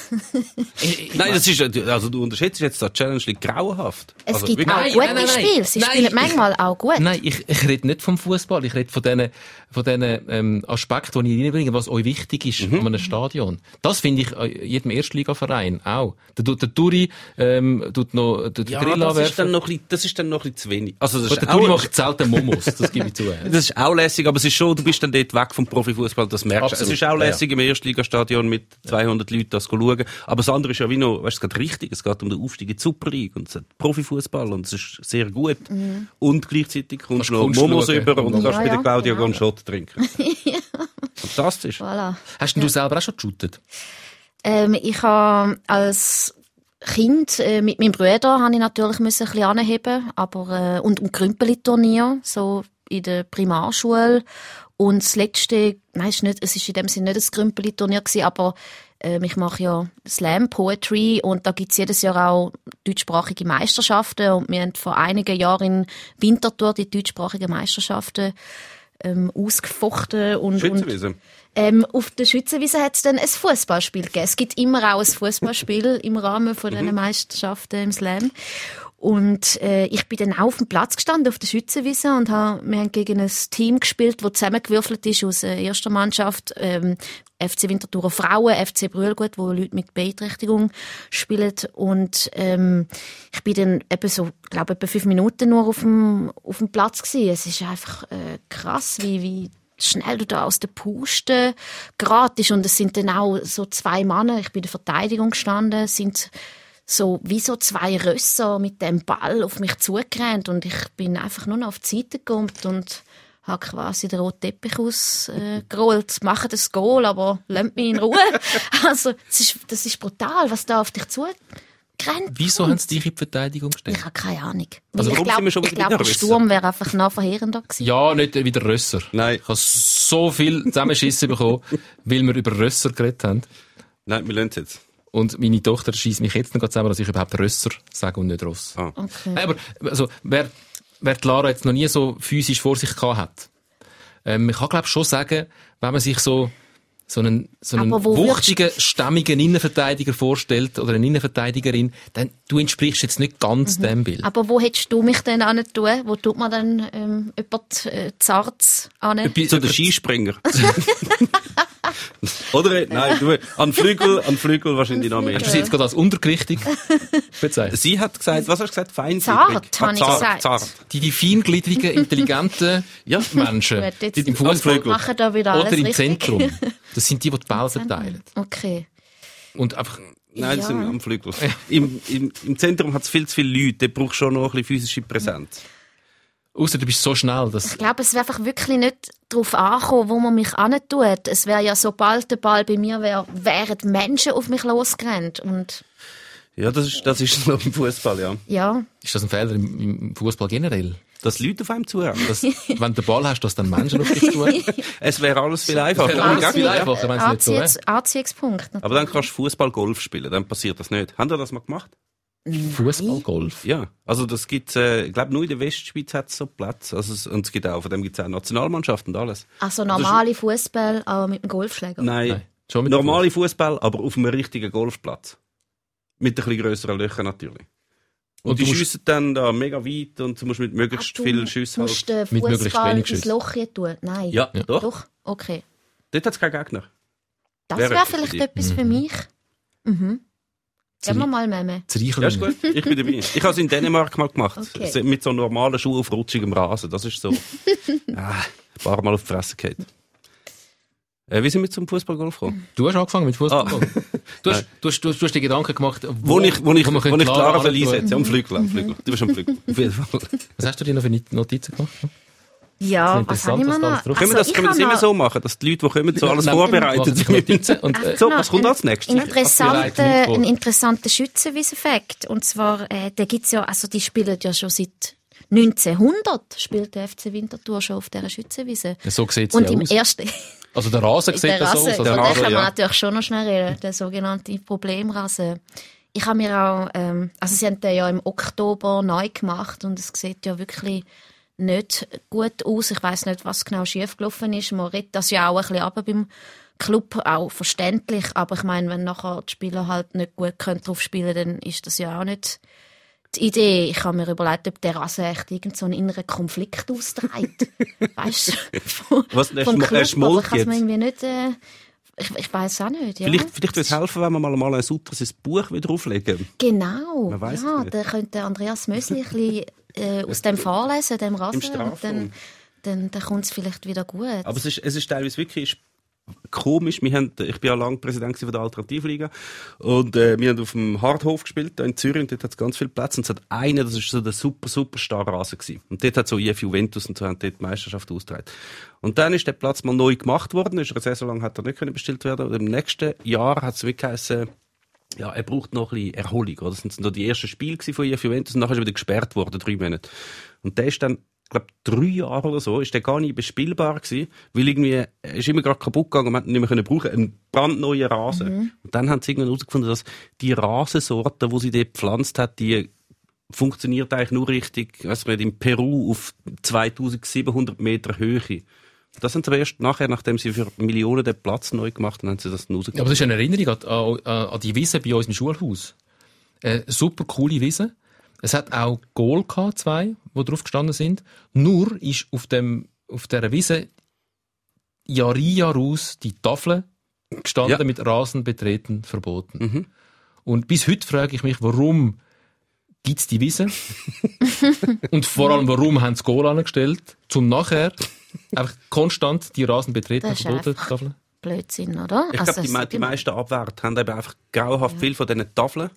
Nein, das ist, also du unterschätzt jetzt das Challenge League grauenhaft. Es also, gibt wirklich- auch Nein, gute nein, nein, nein. Spiele. Sie Nein, spielen ich- manchmal auch gut. Nein, ich, ich rede nicht vom Fußball. Ich rede von diesen, von diesen ähm, Aspekten, die ich reinbringe, was euch wichtig ist Mhm. an einem Stadion. Das finde ich jedem Erstligaverein auch. Der, tut- der Turi ähm, tut noch den ja, Grill das ist, anwerfen. dann noch ein bisschen, das ist dann noch ein bisschen zu wenig. Also das ist, der Turi macht selten Momos, das gebe ich zu. das ist auch lässig, aber es ist schon, du bist dann dort weg vom Profifußball, das merkst du. Es ist auch Ja, ja. lässig im Erstligastadion mit 200 Leuten das zu schauen. Aber das andere ist ja wie noch, weißt du, es geht richtig. Es geht um den Aufstieg in die Super League und es hat Profifußball und es ist sehr gut. Und gleichzeitig kommst du noch Kunst Momos schauen. über und Ja, kannst bei ja, der Claudia genau. einen Shot trinken. Fantastisch. Voilà. Hast denn du selber auch schon geshootet? Ähm, ich habe als Kind äh, mit meinem Bruder habe ich natürlich müssen ein bisschen anheben, aber äh, und um Krümpeli-Turnier so in der Primarschule und das letzte, nein, ist nicht, es ist in dem Sinne nicht ein Krümpeli-Turnier gewesen, aber Ähm, ich mache ja Slam Poetry und da gibt's jedes Jahr auch deutschsprachige Meisterschaften und wir haben vor einigen Jahren in Winterthur die deutschsprachigen Meisterschaften ähm, ausgefochten und, und Schützenwiese. Ähm, auf der Schützenwiese hat es dann ein Fußballspiel gegeben. Es gibt immer auch ein Fußballspiel im Rahmen von diesen Meisterschaften im Slam. Und äh, ich bin dann auch auf dem Platz gestanden, auf der Schützenwiese, und ha, wir haben gegen ein Team gespielt, das zusammengewürfelt ist aus der ersten Mannschaft, ähm, FC Winterthur Frauen, FC Brühlgut, wo Leute mit Beeinträchtigung spielen. Und ähm, ich bin dann eben so, glaube etwa fünf Minuten nur auf dem, auf dem Platz gewesen. Es ist einfach äh, krass, wie, wie schnell du da aus der Puste geratest. Und es sind dann auch so zwei Männer, ich bin in der Verteidigung gestanden, sind so wie so zwei Rösser mit dem Ball auf mich zugerannt und ich bin einfach nur noch auf die Seite gekommen und habe quasi den roten Teppich ausgerollt. Äh, Machen das Goal, aber lasst mich in Ruhe. also, das ist, das ist brutal, was da auf dich zugerannt Wieso haben sie dich in die Verteidigung gestellt? Ich habe keine Ahnung. Also ich glaube, bei der Sturm wäre einfach noch verheerender gewesen. Ja, nicht wieder Rösser. Nein. Ich habe so viel Zusammenschissen bekommen, weil wir über Rösser geredet haben. Nein, wir lernen es jetzt. Und meine Tochter schießt mich jetzt noch zusammen, dass ich überhaupt Rösser sage und nicht Ross. Ah. Okay. Nein, aber also, wer, wer die Lara jetzt noch nie so physisch vor sich gehabt hat, ähm, ich kann glaube schon sagen, wenn man sich so so einen, so einen wuchtigen, stämmigen Innenverteidiger vorstellt oder eine Innenverteidigerin, dann du entsprichst jetzt nicht ganz dem Bild. Aber wo hättest du mich denn an tun? Wo tut man dann ähm, jemand äh, Zarts an? Bei- So der Skispringer. Oder? Nein, du, an Flügel, an Flügel wahrscheinlich noch mehr. Hast du sie jetzt gerade als untergewichtig bezeichnet? Sie hat gesagt, was hast du gesagt? Feingliedrig? Zart, Ah, habe ich gesagt. Zart. Die, die feingliedrigen, intelligenten Ja. Menschen die im Fußball Flügel. machen da wieder alles oder im richtig. Zentrum, das sind die, die die Bälle verteilen. Okay. Und einfach, Nein, das Ja. sind am Flügel. Im, im, Im Zentrum hat es viel zu viele Leute, der braucht schon noch ein bisschen physische Präsenz. Außer du bist so schnell, dass Ich glaube, es wäre einfach wirklich nicht darauf angekommen, wo man mich tut. Es wäre ja, sobald der Ball bei mir wäre, wären Menschen auf mich losgerannt. Und Ja, das ist, das ist noch im Fußball, ja. ja, ist das ein Fehler im, im Fußball generell. Dass Leute auf einem zuhören. Dass, wenn du den Ball hast, dass dann Menschen auf dich tun. Es wäre alles viel einfacher. wäre Aber alles viel einfacher, wenn es nicht so wäre. Anziehungspunkt. Aber dann kannst du Fußball-Golf spielen, dann passiert das nicht. Haben ihr das mal gemacht? Fußballgolf. Ja. Also das gibt's, äh, ich glaube nur in der Westschweiz hat es so Platz. Also, es- und es gibt auch, von dem gibt es auch Nationalmannschaften und alles. Also normale Fußball, aber mit dem Golfschläger. Nein, Nein, schon mit normale Fußball, aber auf einem richtigen Golfplatz. Mit ein bisschen grösseren Löchern natürlich. Und, Und du die musst- schiessen dann da mega weit und du musst mit möglichst Ach, du viel Schüssen musst halt. den Mit möglichst Fußball wenig ins Schüssen. Loch hier tun. Nein. Ja, doch. Doch? Okay. Dort hat es keinen Gegner. Das Wäre für vielleicht etwas für mich. Mhm. Gehen wir mal, Meme. Ja, ist gut. Ich bin dabei. Ich habe es in Dänemark mal gemacht. Okay. Mit so normalen Schuhen auf rutschigem Rasen. Das ist so. ah, ein paar Mal auf die Fresse gehabt. Äh, wie sind wir zum Fußballgolf gekommen? Du hast angefangen mit Fußball. Ah. Du, hast, du, hast, du, hast, du hast dir Gedanken gemacht, Wo, ich, wo ich, wo ich Clara alle einsetze. Am Flügel, am Flügel. Du bist am Flügel. Auf jeden Fall. Was hast du dir noch für Notizen gemacht? Ja, Das ist was habe ich mir interessant, was da noch? können wir das, ich können wir das habe immer so machen, dass die Leute, die kommen, so alles? Notizen und, äh, So, was kommt ein- als nächstes? Ein interessanter, ein interessanter Schützenwieseffekt. Und zwar, äh, da gibt's ja, also die spielen ja schon seit 1900 spielt der FC Winterthur schon auf dieser Schützenwiese. Ja, so sieht es Und ja im aus. ersten, Also der Rasen sieht der das so aus. von Also, dem Rasen, kann man ja. natürlich schon noch schnell reden, der sogenannte Problemrasen. Ich habe mir auch, ähm, also sie haben den ja im Oktober neu gemacht und es sieht ja wirklich nicht gut aus. Ich weiß nicht, was genau schiefgelaufen ist. Man redet das ja auch ein bisschen ab beim Club, auch verständlich. Aber ich meine, wenn nachher die Spieler halt nicht gut können drauf spielen dann ist das ja auch nicht die Idee. Ich habe mir überlegt, ob der Rasen echt irgend so einen inneren Konflikt austrägt. weißt du? Was, er vom Club, aber ich kann es mir irgendwie nicht, äh, ich, ich weiß auch nicht, ja. Vielleicht, vielleicht würde es helfen, wenn wir mal mal ein sein Buch wieder auflegen. Genau. Ja, es nicht. da könnte Andreas Mösli ein bisschen äh, aus dem vorlesen, dem Rasen. und dann, dann, dann kommt es vielleicht wieder gut. Aber es ist, es ist teilweise wirklich komisch. Wir haben, ich bin ja lange Präsident von der Alternativliga und äh, wir haben auf dem Hardhof gespielt, da in Zürich, und dort hat es ganz viel Platz. Und es hat einen, das ist so der super, super Starrasen gewesen. Und dort hat so IF Juventus und so haben dort die Meisterschaft ausgetragen. Und dann ist der Platz mal neu gemacht worden, ist eine Saison lang hat er nicht können bestellt werden. Und im nächsten Jahr hat es wirklich geheißen, ja, er braucht noch ein bisschen Erholung. Oder? Das sind so die ersten Spiele von IF Juventus und nachher ist er wieder gesperrt worden, drei Monate. Und der ist dann ich glaube, drei Jahre oder so, ist der gar nicht bespielbar gewesen, weil irgendwie, er ist immer gerade kaputt gegangen und man hat ihn nicht mehr können brauchen, einen brandneuen Rasen. Und dann haben sie irgendwann herausgefunden, dass die Rasensorte, wo sie dort gepflanzt hat, die funktioniert eigentlich nur richtig, weiss nicht, in Peru auf 2700 Meter Höhe. Das sind sie erst nachher, nachdem sie für Millionen den Platz neu gemacht haben, haben sie das dann Ja, aber das ist eine Erinnerung an, an, an die Wiese bei uns im Schulhaus. Äh, super coole Wiese. Es hat auch Goal gehabt, zwei, die drauf gestanden sind. Nur ist auf dem, auf dieser Wiese Jahr in, Jahr aus die Tafel gestanden Ja. mit Rasen betreten verboten. Mhm. Und bis heute frage ich mich, warum gibt's die Wiese? Und vor allem, warum haben sie Goal angestellt, zum nachher einfach konstant die Rasen betreten verboten Tafeln? Blödsinn, oder? Ich Also, glaube, die, me die meisten Abwärter haben eben einfach grauenhaft viel von diesen Tafeln.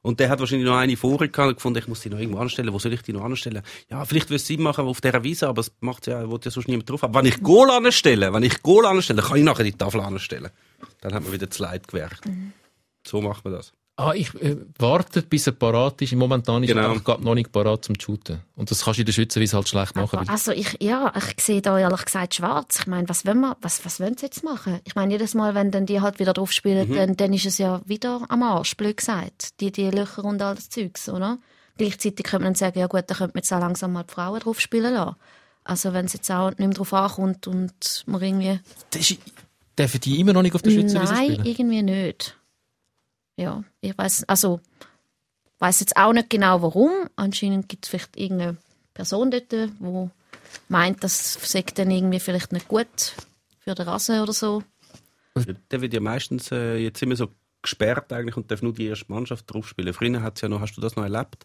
Und der hat wahrscheinlich noch eine vorher gehabt und gefunden, ich muss die noch irgendwo anstellen. Wo soll ich die noch anstellen? Ja, vielleicht würde es Sinn machen auf dieser Wiese, aber es macht ja, will ja sonst niemand drauf haben. Wenn ich Goal anstelle, wenn ich Goal anstelle, kann ich nachher die Tafel anstellen. Dann hat man wieder das Leid gewährt. So macht man das. Ah, ich äh, warte, bis er parat ist. Momentan ist Genau. er einfach grad noch nicht parat zum Shooten. Und das kannst du in der Schützenwiese halt schlecht machen. weil- Also ich, ja, ich sehe da ehrlich gesagt schwarz. Ich meine, was wollen wir, was, was wollen sie jetzt machen? Ich meine, jedes Mal, wenn dann die halt wieder drauf spielen, dann, dann ist es ja wieder am Arsch, blöd gesagt. Die, die Löcher und all das Zeugs, oder? Gleichzeitig könnte man dann sagen, ja gut, dann könnte man jetzt auch langsam mal die Frauen drauf spielen lassen. Also wenn es jetzt auch nicht mehr drauf ankommt und man irgendwie... Das ist, dürfen die immer noch nicht auf der Schützenwiese Nein, spielen? irgendwie nicht. Ja, ich weiß, also weiß jetzt auch nicht genau warum. Anscheinend gibt es vielleicht irgendeine Person dort, die meint, das sei dann irgendwie vielleicht nicht gut für den Rasen oder so. Der wird ja meistens äh, jetzt immer so gesperrt eigentlich und darf nur die erste Mannschaft drauf spielen. Früher hat's ja noch, hast du das noch erlebt?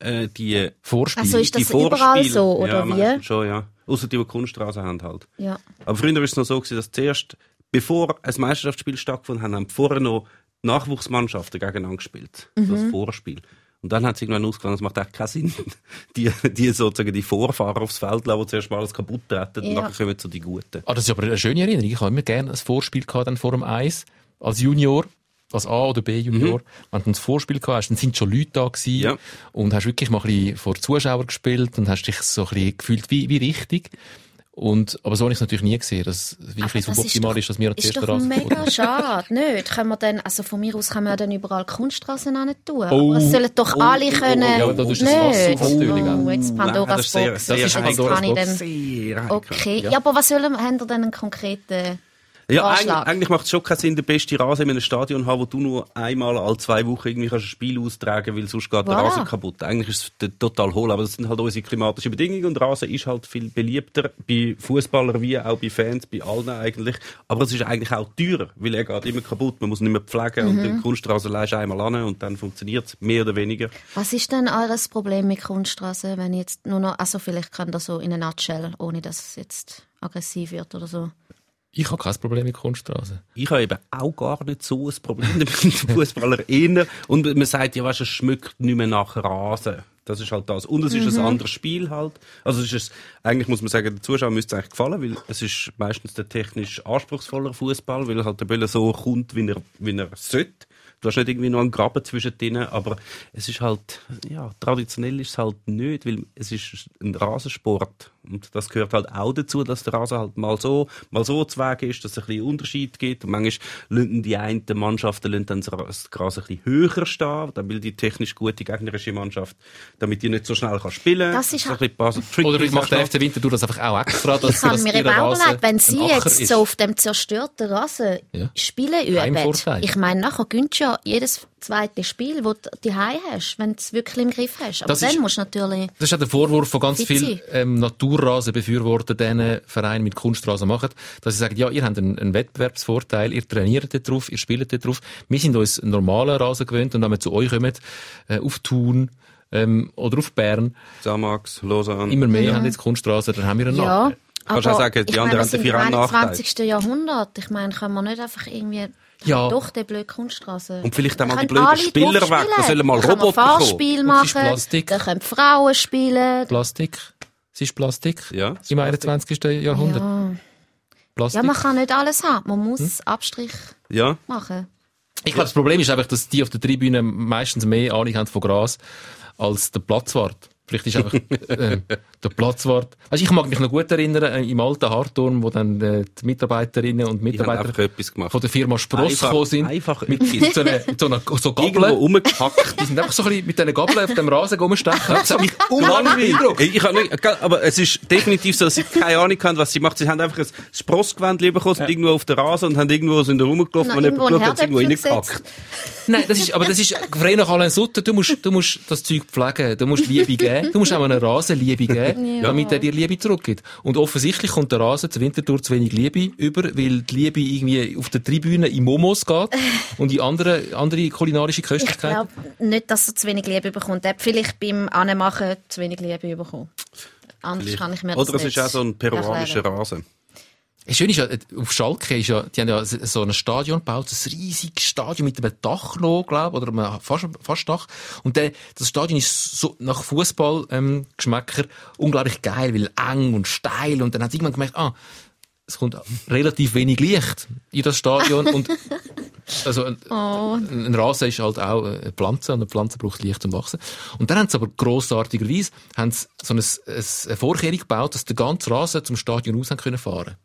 Äh, die Vorspiel. Also ist die das überall Vorspiele- so, oder ja, wie? schon, ja. Außer die, die Kunststraße haben halt. Ja. Aber früher war es noch so, gewesen, dass zuerst, bevor ein Meisterschaftsspiel stattgefunden hat, haben vorher noch Nachwuchsmannschaften gegeneinander gespielt. So Mhm. das Vorspiel. Und dann hat es irgendwann ausgefangen, es macht echt keinen Sinn, die, die sozusagen die Vorfahrer aufs Feld lassen, die zuerst mal alles kaputt treten und Ja. nachher kommen so die Guten. Ah, das ist aber eine schöne Erinnerung. Ich habe immer gerne ein Vorspiel gehabt, dann vor dem Eis, als Junior, als A- oder B-Junior. Wenn du ein Vorspiel gehabt hast, dann sind schon Leute da gewesen Ja. und hast wirklich mal ein bisschen vor Zuschauern gespielt und hast dich so ein bisschen gefühlt wie, wie richtig. Und, aber so habe ich es natürlich nie gesehen, dass es wirklich Aber das suboptimal doch- ist, dass wir Ist erster doch Rasen mega schade, nicht? Können wir dann, also von mir aus können wir dann überall Kunststraßen hin tun. Oh. aber es sollen doch Oh, alle oh, oh, können. ja, aber da nicht. oh, jetzt Nein, Pandoras ist Box. Das ist heikel. jetzt kann ich dann... Sehr heikel. Okay, ja. aber was sollen, haben wir denn einen konkreten... Ja, eigentlich, eigentlich macht es schon keinen Sinn, den besten Rasen in einem Stadion haben, wo du nur einmal alle zwei Wochen irgendwie kannst ein Spiel austragen weil sonst geht der Voilà. Rasen kaputt. Eigentlich ist es total hohl, aber das sind halt unsere klimatischen Bedingungen und Rasen ist halt viel beliebter bei Fußballern wie auch bei Fans, bei allen eigentlich. Aber es ist eigentlich auch teurer, weil er geht immer kaputt, man muss ihn nicht mehr pflegen und Mhm. den Kunstrasen leist einmal an und dann funktioniert es mehr oder weniger. Was ist denn eures Problem mit Kunststraßen, wenn jetzt nur noch... Also vielleicht kann das so in einer Nutshell, ohne dass es jetzt aggressiv wird oder so. Ich habe kein Problem mit Kunststraße. Ich habe eben auch gar nicht so ein Problem damit, Fußballer innen. Und man sagt, ja, weißt, es schmeckt nicht mehr nach Rasen. Das ist halt das. Und es ist ein anderes Spiel halt. Also es ist, eigentlich muss man sagen, der Zuschauer müsste es eigentlich gefallen, weil es ist meistens der technisch anspruchsvollere Fußball, weil halt der Böller so kommt, wie er, wie er sollte. Du hast nicht irgendwie noch einen Graben zwischen denen, aber es ist halt, ja, traditionell ist es halt nicht, weil es ist ein Rasensport. Und das gehört halt auch dazu, dass der Rasen halt mal so, mal so zu Wege ist, dass es ein bisschen Unterschied gibt. Und manchmal lassen die einen Mannschaften dann das Gras ein bisschen höher stehen, dann will die technisch gute gegnerische Mannschaft, damit die nicht so schnell kann spielen Das ist halt- Oder ich mache der. FC Winterthur das einfach auch extra, dass, Ich dass mir eben auch Rasen überlegt, wenn sie jetzt ist. so auf dem zerstörten Rasen Ja. Spiele üben, ich meine, nachher gönnst du ja jedes zweite Spiel, das du daheim hast, wenn du es wirklich im Griff hast. Aber Das dann ist- musst du natürlich... Das ist auch der Vorwurf von ganz vielen ähm, Naturrasenbefürwortern, diesen Vereinen mit Kunstrasen machen, dass sie sagen, ja, ihr habt einen, einen Wettbewerbsvorteil, ihr trainiert dort drauf, ihr spielt dort drauf. Wir sind uns normalen Rasen gewöhnt und wenn wir zu euch kommen, äh, auf Thun ähm, oder auf Bern, Samax, Lausanne. immer mehr haben jetzt Kunstrasen, dann haben wir einen Ja, Nachteil. Kannst aber auch sagen, die ich anderen haben sind dafür im einen Nachteil. 21. Jahrhundert. Ich meine, können wir nicht einfach irgendwie... Ja. Doch, der blöde Kunststraße. Und vielleicht auch mal die blöden Spieler weg, da sollen mal Da Roboter kommen. Fahrspiel machen, Plastik. da können Frauen spielen. Plastik. Es ist Plastik. Ja, Im 21. Jahrhundert. Ja. Plastik. ja, man kann nicht alles haben. Man muss Hm? Abstrich Ja. machen. Ich glaube, das Problem ist einfach, dass die auf der Tribüne meistens mehr Ahnung haben von Gras als der Platzwart. Vielleicht ist einfach äh, der Platzwart. Weißt, ich mag mich noch gut erinnern, äh, im alten Hartturm, wo dann äh, die Mitarbeiterinnen und Mitarbeiter von der Firma Spross Einfach- gekommen sind. einfach mit, so einer, mit so einer so Irgendwo Gabel. rumgepackt. Die sind einfach so ein bisschen mit diesen Gabeln auf dem Rasen rumstechen. Das hat mich unglaublich beeindruckt. Ich, ich hab nicht, aber es ist definitiv so, dass sie keine Ahnung haben, was sie macht. Sie haben einfach ein Sprossgewand bekommen, sind irgendwo auf der Rasen und haben irgendwo sind da rumgelaufen Na, und jemand geschaut, hat irgendwo reingepackt. Nein, das ist, aber das ist frei nach Alain Sutter. Du musst, du musst das Zeug pflegen. Du musst Liebe geben. Du musst auch einen Rasen Liebe geben, damit er dir Liebe zurückgibt. Und offensichtlich kommt der Rasen zu Winterthur zu wenig Liebe über, weil die Liebe irgendwie auf der Tribüne in Momos geht und in andere, andere kulinarische Ich Köstlichkeiten. glaube nicht, dass er zu wenig Liebe bekommt. Er hat vielleicht beim Anmachen zu wenig Liebe bekommen. Anders kann ich mir das Oder es ist auch so ein peruanischer erklären. Rasen. Schön ist ja, äh, auf Schalke ist ja, die haben ja so ein Stadion gebaut, ein riesiges Stadion mit einem Dach noch, glaub, oder einem fast, fast Dach. Und der, das Stadion ist so nach Fußball ähm, Geschmäcker unglaublich geil, weil eng und steil. Und dann hat irgendwann gemerkt, ah, es kommt relativ wenig Licht in das Stadion und also ein, ein ein Rasen ist halt auch eine Pflanze und eine Pflanze braucht Licht zum Wachsen. Und dann haben sie aber grossartigerweise haben sie so eine, eine Vorkehrung gebaut, dass der ganze Rasen zum Stadion raus haben können fahren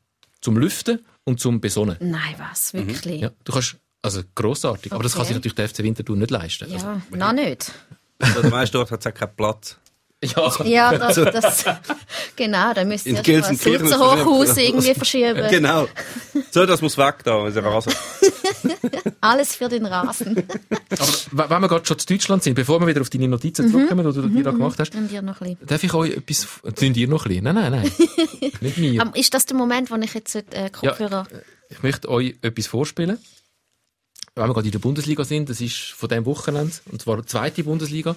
zum Lüften und zum Besonnen. Nein, was? Wirklich? Ja, du kannst, also grossartig. Aber das kann Okay. sich natürlich der FC Winterthur nicht leisten. Also, Ja, noch nicht. Also, weißt du, dort hat es auch keinen Platz. Ja. Ja, das, das, genau, da müsst ihr das Gelsenkirchen ist Hochhaus irgendwie verschieben. Genau. So, das muss weg da, unser Rasen. Alles für den Rasen. Aber wenn wir gerade schon zu Deutschland sind, bevor wir wieder auf deine Notizen zurückkommen, die du dir da gemacht hast, Dann dir noch ein bisschen. darf ich euch etwas, sind ihr noch ein bisschen? Nein, nein, nein. nicht mir. Ähm, Ist das der Moment, wo ich jetzt äh, Kopfhörer... Ich möchte euch etwas vorspielen. Wenn wir gerade in der Bundesliga sind, das ist von diesem Wochenende, und zwar die zweite Bundesliga.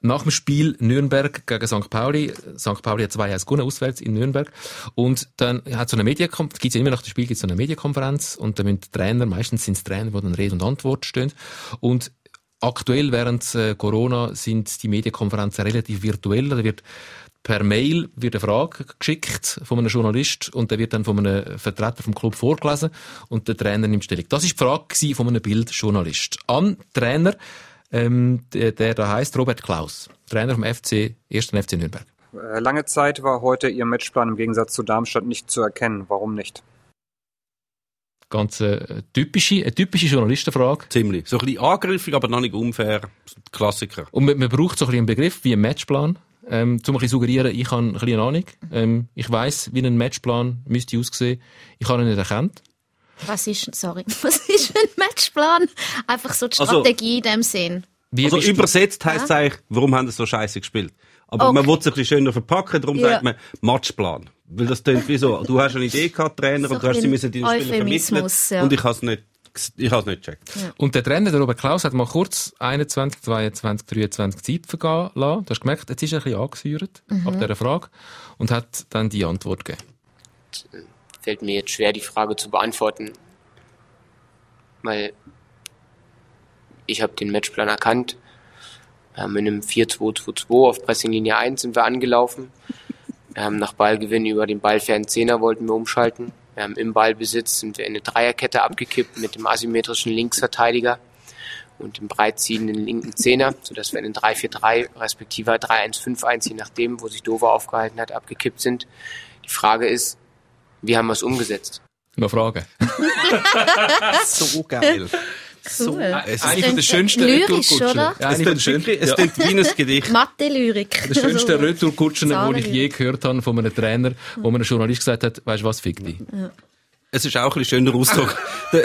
Nach dem Spiel Nürnberg gegen St. Pauli, St. Pauli hat 2-1 gewonnen, auswärts in Nürnberg. Und dann hat so eine Medienkonferenz, gibt's ja immer nach dem Spiel gibt's so eine Medienkonferenz, und dann müssen die Trainer, meistens sind es Trainer, die dann Rede und Antwort stehen. Und aktuell während äh, Corona sind die Medienkonferenzen relativ virtuell, da wird per Mail wird eine Frage geschickt von einem Journalist und der wird dann von einem Vertreter vom Club vorgelesen und der Trainer nimmt Stellung. Das ist die Frage von einem Bildjournalist an den Trainer, ähm, der, der da heißt Robert Klaus, Trainer vom FC, ersten FC Nürnberg. Äh, Lange Zeit war heute Ihr Matchplan im Gegensatz zu Darmstadt nicht zu erkennen. Warum nicht? Ganz äh, typische, eine typische Journalistenfrage. Ziemlich. So ein bisschen angriffig, aber noch nicht unfair. Klassiker. Und man, man braucht so ein bisschen einen Begriff wie ein Matchplan, ähm, um ein bisschen suggerieren, ich habe ein bisschen eine Ahnung. Ähm, ich weiß, wie ein Matchplan müsste aussehen. Ich habe ihn nicht erkannt. Was ist, sorry, was ist ein Matchplan? Einfach so die Also- Strategie in dem Sinn. Wie Also übersetzt heisst es eigentlich, warum haben sie so scheiße gespielt? Aber man Okay. will es ein bisschen schöner verpacken, darum Ja. sagt man Matchplan. Weil das klingt wie so, du hast eine Idee gehabt, Trainer, So und du hast sie müssen deinen Spieler vermitteln. Ja. Und ich habe es nicht, ich habe es nicht gecheckt. Und der Trainer, der Robert Klaus, hat mal kurz 21, 22, 23 Zeit vergehen lassen. Du hast gemerkt, jetzt ist er ein bisschen angesäuert Mhm. ab dieser Frage und hat dann die Antwort gegeben. fällt mir jetzt schwer, die Frage zu beantworten, weil ich habe den Matchplan erkannt. Wir haben in einem 4-2-2-2 auf Pressinglinie 1 sind wir angelaufen. Wir haben nach Ballgewinn über den ballfernen Zehner wollten wir umschalten. Wir haben im Ballbesitz sind wir in eine Dreierkette abgekippt mit dem asymmetrischen Linksverteidiger und dem breitziehenden linken Zehner, sodass wir in den 3-4-3 respektive 3-1-5-1, je nachdem, wo sich Dover aufgehalten hat, abgekippt sind. Die Frage ist, wie haben wir es umgesetzt? Noch Fragen? So geil. Cool. Es Eine ist, von den schönsten Lyrisch, Retourkutschen. Ja, es eine klingt schönsten. es Ja. klingt wie ein Gedicht. Mathe-Lyrik. Der schönste Also, Retourkutschen, den ich je gehört habe von einem Trainer, wo mir ein Journalist gesagt hat, weißt du was, fick dich. Es ist auch ein schöner Ausdruck. der,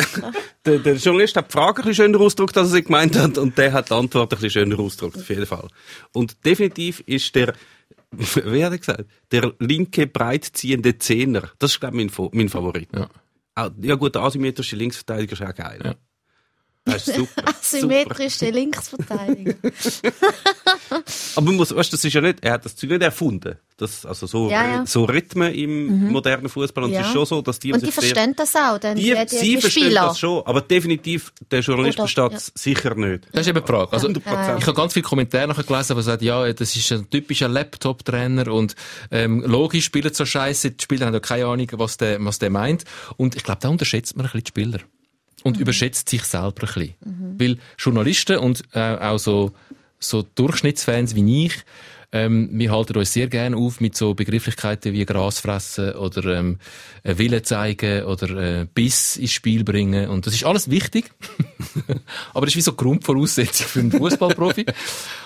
der, der Journalist hat die Frage ein bisschen schöner ausgedrückt, als er sie gemeint hat, und der hat die Antwort ein bisschen schöner ausgedrückt, auf jeden Fall. Und definitiv ist der, wie hat er gesagt, der linke breitziehende Zehner. Das ist, glaube ich, mein, mein Favorit. Ja. Ja gut, der asymmetrische Linksverteidiger ist auch geil. Ja. Das ist super. Asymmetrische Linksverteidiger. Aber man muss, weißt, das ist ja nicht, er hat das Zeug nicht erfunden. Das, also so, Ja, ja. so Rhythmen im modernen Fußball. Und Ja. es ist schon so, dass die, Und die verstehen das auch, dann die, die, die, sie die verstehen das schon, aber definitiv, der Journalist Oder- versteht ja. es sicher nicht. Das ist eben die Frage. Also, 100%. ich habe ganz viele Kommentare nachher gelesen, die sagen, ja, das ist ein typischer Laptop-Trainer und ähm, logisch spielt so scheiße. Die Spieler haben ja keine Ahnung, was der, was der meint. Und ich glaube, da unterschätzt man ein bisschen die Spieler. Und überschätzt sich selber ein bisschen. Weil Journalisten und äh, auch so, so Durchschnittsfans wie ich, Ähm, wir halten uns sehr gerne auf mit so Begrifflichkeiten wie Gras fressen oder ähm, äh, Wille zeigen oder äh, Biss ins Spiel bringen. Und das ist alles wichtig. Aber das ist wie so Grundvoraussetzung für einen Fußballprofi.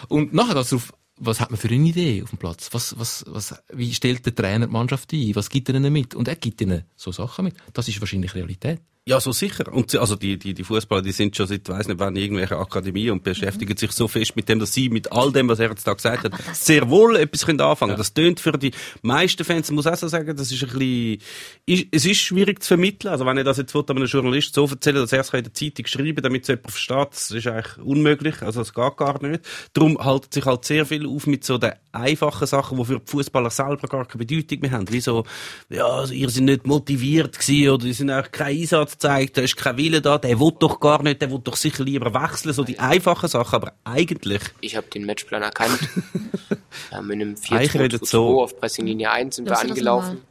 Und nachher geht's darauf, was hat man für eine Idee auf dem Platz? Was, was, was, wie stellt der Trainer die Mannschaft ein? Was gibt er ihnen mit? Und er gibt ihnen so Sachen mit. Das ist wahrscheinlich Realität. Ja, so sicher. Und also die, die, die Fußballer, die sind schon seit, weiss nicht wann, in irgendwelcher Akademie und beschäftigen sich so fest mit dem, dass sie mit all dem, was er jetzt da gesagt hat, sehr wohl etwas können anfangen. Das tönt für die meisten Fans, muss auch so sagen, das ist ein bisschen, ist, es ist schwierig zu vermitteln. Also wenn ich das jetzt will, einem Journalist so erzählen, dass er es in der Zeitung schreiben, damit es jemand versteht, das ist eigentlich unmöglich. Also es geht gar nicht. Darum halten sich halt sehr viel auf mit so den einfachen Sachen, die für die Fußballer selber gar keine Bedeutung mehr haben. Wie so, ja, also ihr seid nicht motiviert gewesen oder ihr sind auch keinen Einsatz gezeigt, da ist kein Wille da, der will doch gar nicht, der will doch sicher lieber wechseln, so die einfachen Sachen, aber eigentlich, Ich habe den Matchplan erkannt. ähm, in einem Eigentlich 4 redet so. auf Pressinglinie 1 sind Lass wir das angelaufen.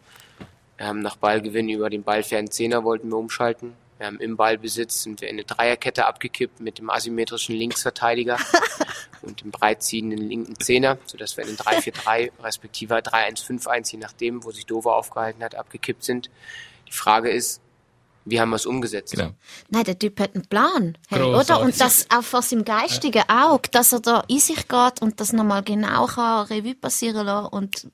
Ähm, nach Ballgewinn über den ballfernen Zehner wollten wir umschalten. Ähm, Im Ballbesitz sind wir in eine Dreierkette abgekippt mit dem asymmetrischen Linksverteidiger und dem breitziehenden linken Zehner, sodass wir in den 3-4-3 respektive 3-1-5-1, je nachdem, wo sich Dover aufgehalten hat, abgekippt sind. Die Frage ist, wie haben wir es umgesetzt? Genau. Nein, der Typ hat einen Plan. Hey, oder? Und das auch vor seinem geistigen Auge, dass er da in sich geht und das nochmal genau kann Revue passieren lassen und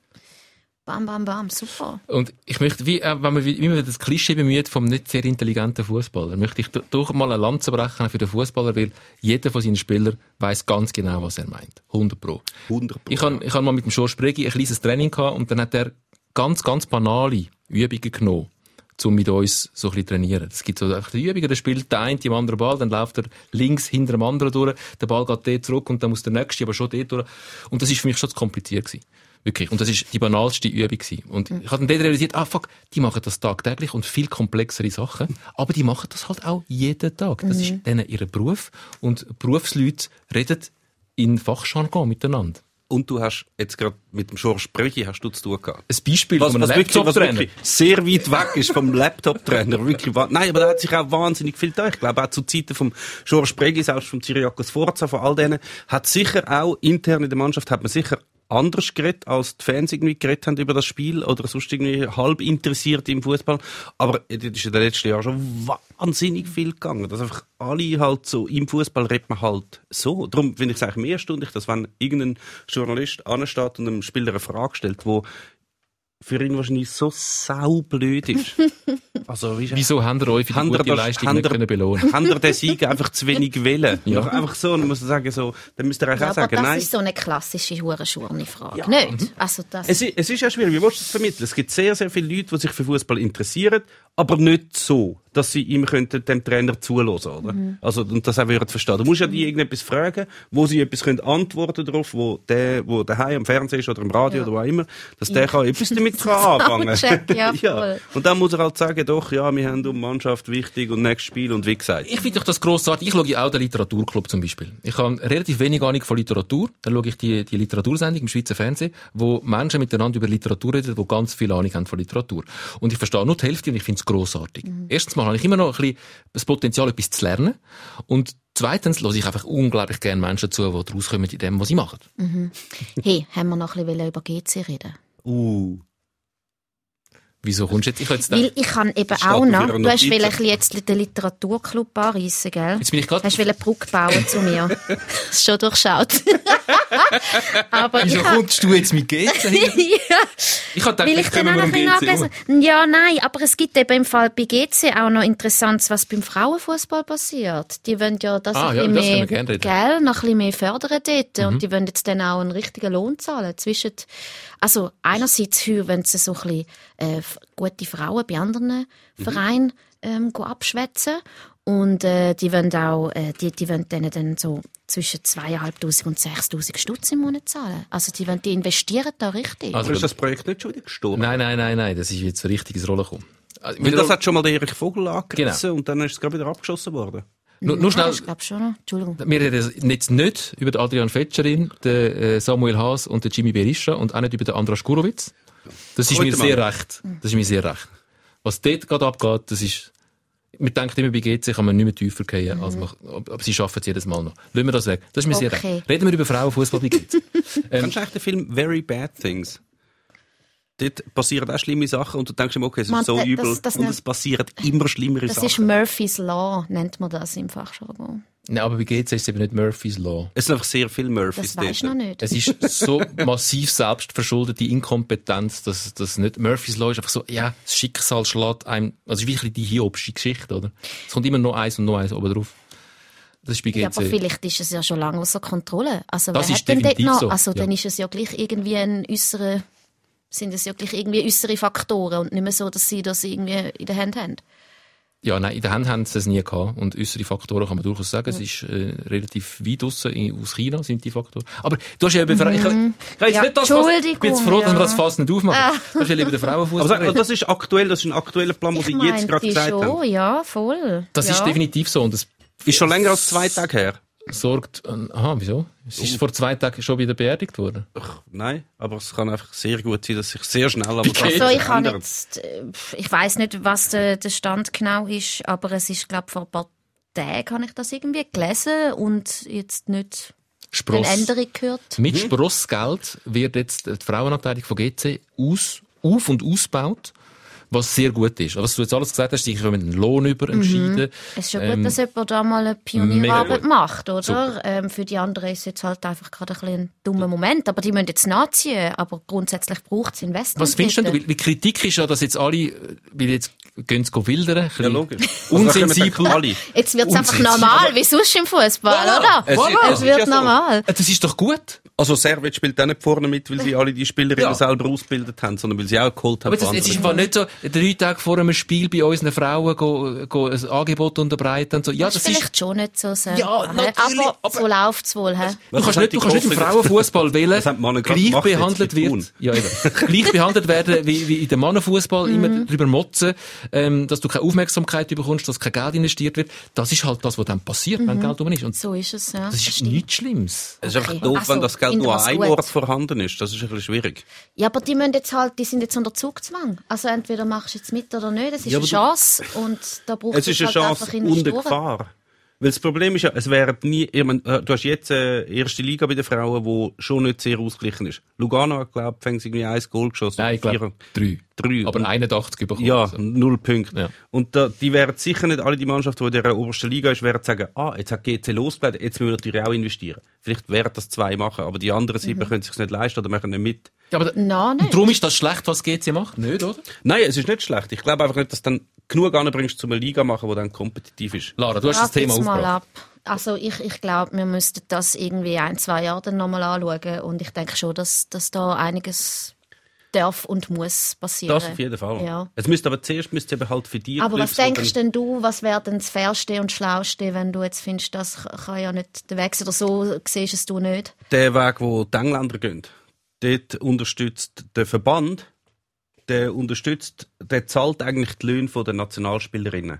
bam, bam, bam, super. Und ich möchte, wie, äh, wenn man wie, wie man das Klischee bemüht vom nicht sehr intelligenten Fußballer, möchte ich do- doch mal eine Lanze brechen für den Fußballer, weil jeder von seinen Spielern weiß ganz genau, was er meint. 100 pro. 100 Ich habe ich hab mal mit dem George Bregi ein kleines Training gehabt und dann hat er ganz, ganz banale Übungen genommen, um mit uns so ein bisschen trainieren. Es gibt so einfach die Übungen, da spielt der eine im anderen Ball, dann läuft er links hinter dem anderen durch, der Ball geht dort zurück und dann muss der nächste aber schon dort durch. Und das ist für mich schon zu kompliziert gewesen. Wirklich. Und das ist die banalste Übung gewesen. Und ich habe dann dort realisiert, ah fuck, die machen das tagtäglich und viel komplexere Sachen. Aber die machen das halt auch jeden Tag. Das ist denen ihr Beruf. Und Berufsleute reden in Fachjargon miteinander. Und du hast jetzt gerade mit dem George Brüchi hast du zu tun gehabt. Ein Beispiel Was, von einem Laptop-Trainer. sehr weit weg ist vom Laptop-Trainer. Wirklich, nein, aber da hat sich auch wahnsinnig viel da. Ich glaube, auch zu Zeiten vom George Bregi, selbst vom Cyriakos Forza, von all denen, hat sicher auch intern in der Mannschaft, hat man sicher anders geredet, als die Fans irgendwie geredet haben über das Spiel oder sonst irgendwie halb interessiert im Fußball. Aber das ist in den letzten Jahren schon wahnsinnig viel gegangen. Dass einfach alle halt so, im Fußball redet man halt so. Darum finde ich es eigentlich mehr erstaunlich, dass wenn irgendein Journalist ansteht und einem Spieler eine Frage stellt, wo für ihn wahrscheinlich so saublöd ist. Also, wie Wieso haben ihr euch für die gute das- Leistung nicht können belohnen haben ihr den Sieg einfach zu wenig wählen? Ja. Einfach so, dann muss er sagen, so, dann müsst ihr eigentlich Ja, auch aber sagen, das nein. ist so eine klassische Hurenschurni-Frage. Ja. Nicht? Also das, Es, es ist ja schwierig, wie willst du das vermitteln? Es gibt sehr, sehr viele Leute, die sich für Fußball interessieren, aber nicht so, dass sie ihm könnten, dem Trainer zuhören, oder? Also, und das auch würden verstehen. Du musst ja die irgendetwas fragen, wo sie etwas können antworten darauf, wo der, wo daheim am Fernsehen ist oder im Radio Ja. oder wo auch immer, dass der kann etwas damit kann anfangen. Soundcheck, ja, voll. Und dann muss er halt sagen, doch, ja, wir haben um Mannschaft wichtig und nächstes Spiel und wie gesagt. Ich finde doch das grossartig. Ich schaue ja auch den Literaturclub zum Beispiel. Ich habe relativ wenig Ahnung von Literatur. Dann schaue ich die, die Literatursendung im Schweizer Fernsehen, wo Menschen miteinander über Literatur reden, die ganz viel Ahnung haben von Literatur. Und ich verstehe nur die Hälfte und ich finde es grossartig. Erstens mal habe ich immer noch ein bisschen das Potenzial, etwas zu lernen. Und zweitens höre ich einfach unglaublich gerne Menschen zu, die rauskommen in dem, was sie machen. hey, haben wir noch ein bisschen über GC reden? Uh. Wieso kommst du jetzt? Ich jetzt Weil ich kann eben auch noch, du hast will bisschen jetzt den Literaturclub anreissen, gell? jetzt bin ich gerade... Hast du eine Brücke bauen zu mir? Das ist schon durchschaut. Aber ich Wieso kommst du jetzt mit GC ja, Ich habe gedacht, weil ich vielleicht dann auch noch nachlesen. Ja, nein, aber es gibt eben im Fall bei GC auch noch Interessantes, was beim Frauenfußball passiert. Die wollen ja das Ah, ein ja, bisschen das mehr, gell, noch ein bisschen mehr fördern dort. Mhm. Und die wollen jetzt dann auch einen richtigen Lohn zahlen. Zwischen, also einerseits wenn sie so ein bisschen äh, gute Frauen bei anderen Mhm. Vereinen ähm, go abschwätzen. Und äh, die wollen auch, äh, die, die wollen denen dann so zwischen 2'500 und 6'000 Stutz im Monat zahlen. Also die, wollen, die investieren da richtig. Also, ist das Projekt nicht schon wieder gestorben? Nein, nein, nein, nein, das ist jetzt richtig ins Rollen gekommen. Also, Weil das hat schon mal der Erich Vogel angerissen Genau. und dann ist es gerade wieder abgeschossen worden. Nur, nur schnell, Ich glaube schon noch. Entschuldigung. Wir reden jetzt nicht über den Adrian Fetscherin, den äh, Samuel Haas und den Jimmy Berisha und auch nicht über den Andras Kurowitz. Das ist Heute mir sehr mal. recht. Das ist mir sehr recht. Was dort gerade abgeht, das ist Man denkt immer, bei GC kann man nicht mehr tiefer gehen, als man, aber sie schaffen es jedes Mal noch. Lassen wir das weg. Das ist mir sehr Okay. recht. Reden wir über Frauenfußball bei GC. ähm, Kennst du eigentlich den Film Very Bad Things? Dort passieren auch schlimme Sachen und du denkst immer, okay, es ist Man, so das- übel das und nennt- es passieren immer schlimmere Das Sachen. ist Murphy's Law, nennt man das im Fachjargon. Nein, aber bei GC ist es eben nicht Murphy's Law. es sind einfach sehr viele Murphys Das weisst du noch nicht. Es ist so massiv selbstverschuldete Inkompetenz, dass das nicht Murphy's Law ist. Einfach so, ja, das Schicksal schlägt einem, also es ist wirklich die hiobsche Geschichte, oder? Es kommt immer noch eins und noch eins oben drauf. Das ist bei Ja, aber GC. vielleicht ist es ja schon lange außer Kontrolle. Also Das wer ist hat denn dort definitiv noch? so, Also ja. dann ist es ja gleich irgendwie ein äußere, sind es ja gleich irgendwie äußere Faktoren und nicht mehr so, dass sie das irgendwie in der Hand haben. Ja, nein, in der Hand haben sie es nie gehabt. Und äußere Faktoren kann man durchaus sagen. Es ist äh, relativ weit draussen, in- aus China sind die Faktoren. Aber du hast ja eben... Ich, ich, ich, habe jetzt Ja, nicht das Fass, ich bin jetzt froh, dass wir das ja. Fass nicht aufmachen. Du hast ja lieber aber Frauenfußball sag, reden. das ist aktuell, das ist ein aktueller Plan, den Ich sie jetzt gerade gesagt haben. ja, voll. Das ja. ist definitiv so. Und es Ist schon länger als zwei Tage her. Sorgt... Aha, wieso? Es ist vor zwei Tagen schon wieder beerdigt worden. Ach, nein, aber es kann einfach sehr gut sein, dass sich sehr schnell aber Also ich ändern. jetzt, äh, ich weiß nicht, was der, der Stand genau ist, aber es ist, glaube vor ein paar Tagen habe ich das irgendwie gelesen und jetzt nicht Spross. eine Änderung gehört. Mit Sprossgeld wird jetzt die Frauenabteilung von GC aus, auf- und ausgebaut, was sehr gut ist. Was du jetzt alles gesagt hast, ich habe mit dem Lohn über entschieden. Es ist schon Ähm, gut, dass jemand da mal eine Pionierarbeit macht, oder? Ähm, für die anderen ist es jetzt halt einfach gerade ein, bisschen ein dummer Moment. Aber die müssen jetzt nachziehen. Aber grundsätzlich braucht es Investment. Was findest du denn? weil Kritik ist ja, dass jetzt alle, äh, weil jetzt gehen sie wildern, Ja, logisch. unsensibel. Also, alle. Jetzt wird es einfach Unsensibel. normal, wie sonst im Fußball, oder? Es, Voilà. es Es wird ja normal. Äh, Das ist doch gut. Also Servet spielt auch nicht vorne mit, weil sie alle die Spielerinnen Ja. selber ausgebildet haben, sondern weil sie auch geholt haben. Aber jetzt, von jetzt ist einfach nicht so, drei Tage vor einem Spiel bei unseren Frauen go, go ein Angebot unterbreiten und so. Ja, das ist das ist, vielleicht schon nicht so sehr. Ja, aber, aber- so läuft es wohl. Du kannst nicht, du kannst nicht im Frauenfußball wählen, Das gleich gemacht behandelt wird, ja, eben, gleich behandelt werden wie, wie in dem Mannenfußball, Mhm. immer drüber motzen, ähm, dass du keine Aufmerksamkeit bekommst, dass kein Geld investiert wird. Das ist halt das, was dann passiert, wenn Geld rum ist. Und So ist es, ja. das ist Mhm. nichts Schlimmes. Es ist einfach doof, Also, wenn das Geld finde nur einem gut. Ort vorhanden ist. Das ist ein bisschen schwierig. Ja, aber die müssen jetzt halt, die sind jetzt unter Zugzwang. Also entweder machst du jetzt mit oder nicht. Das ist Ja, eine Chance und da braucht Es ist eine halt Chance einfach Investoren. Gefahr. Weil das Problem ist ja, es wären nie, ich meine, äh, du hast jetzt äh, erste Liga bei den Frauen, wo schon nicht sehr ausgeglichen ist. Lugano hat, glaube ich, irgendwie ein Goal geschossen. Nein, ich glaube, drei. Drei. Aber Und- 81 bekommen. Ja, Also. null Punkte. Ja. Und da, die werden sicher nicht, alle die Mannschaften, die in der obersten Liga ist, werden sagen, ah, jetzt hat GC losgebleibt, jetzt müssen wir natürlich auch investieren. Vielleicht werden das zwei machen, aber die anderen sieben können sich nicht leisten oder machen nicht mit. Ja, aber Nein, nicht. darum ist das schlecht, was GC macht, nicht, oder? Nein, es ist nicht schlecht. Ich glaube einfach nicht, dass dann genug anbringst, um eine Liga zu machen, die dann kompetitiv ist. Lara, du hast das Thema jetzt mal aufgebracht. ab. Also ich, ich glaube, wir müssten das irgendwie ein, zwei Jahre dann nochmal anschauen und ich denke schon, dass, dass da einiges darf und muss passieren. Das auf jeden Fall. Ja. Es müsste aber zuerst müsste eben halt für die Aber Clubs, was denkst denn du, was wäre denn das Fairste und Schlauste, wenn du jetzt findest, das kann ja nicht der Weg sein, oder so siehst es du nicht? Der Weg, wo die Engländer gehen, dort unterstützt der Verband, der unterstützt, der zahlt eigentlich die Löhne der Nationalspielerinnen.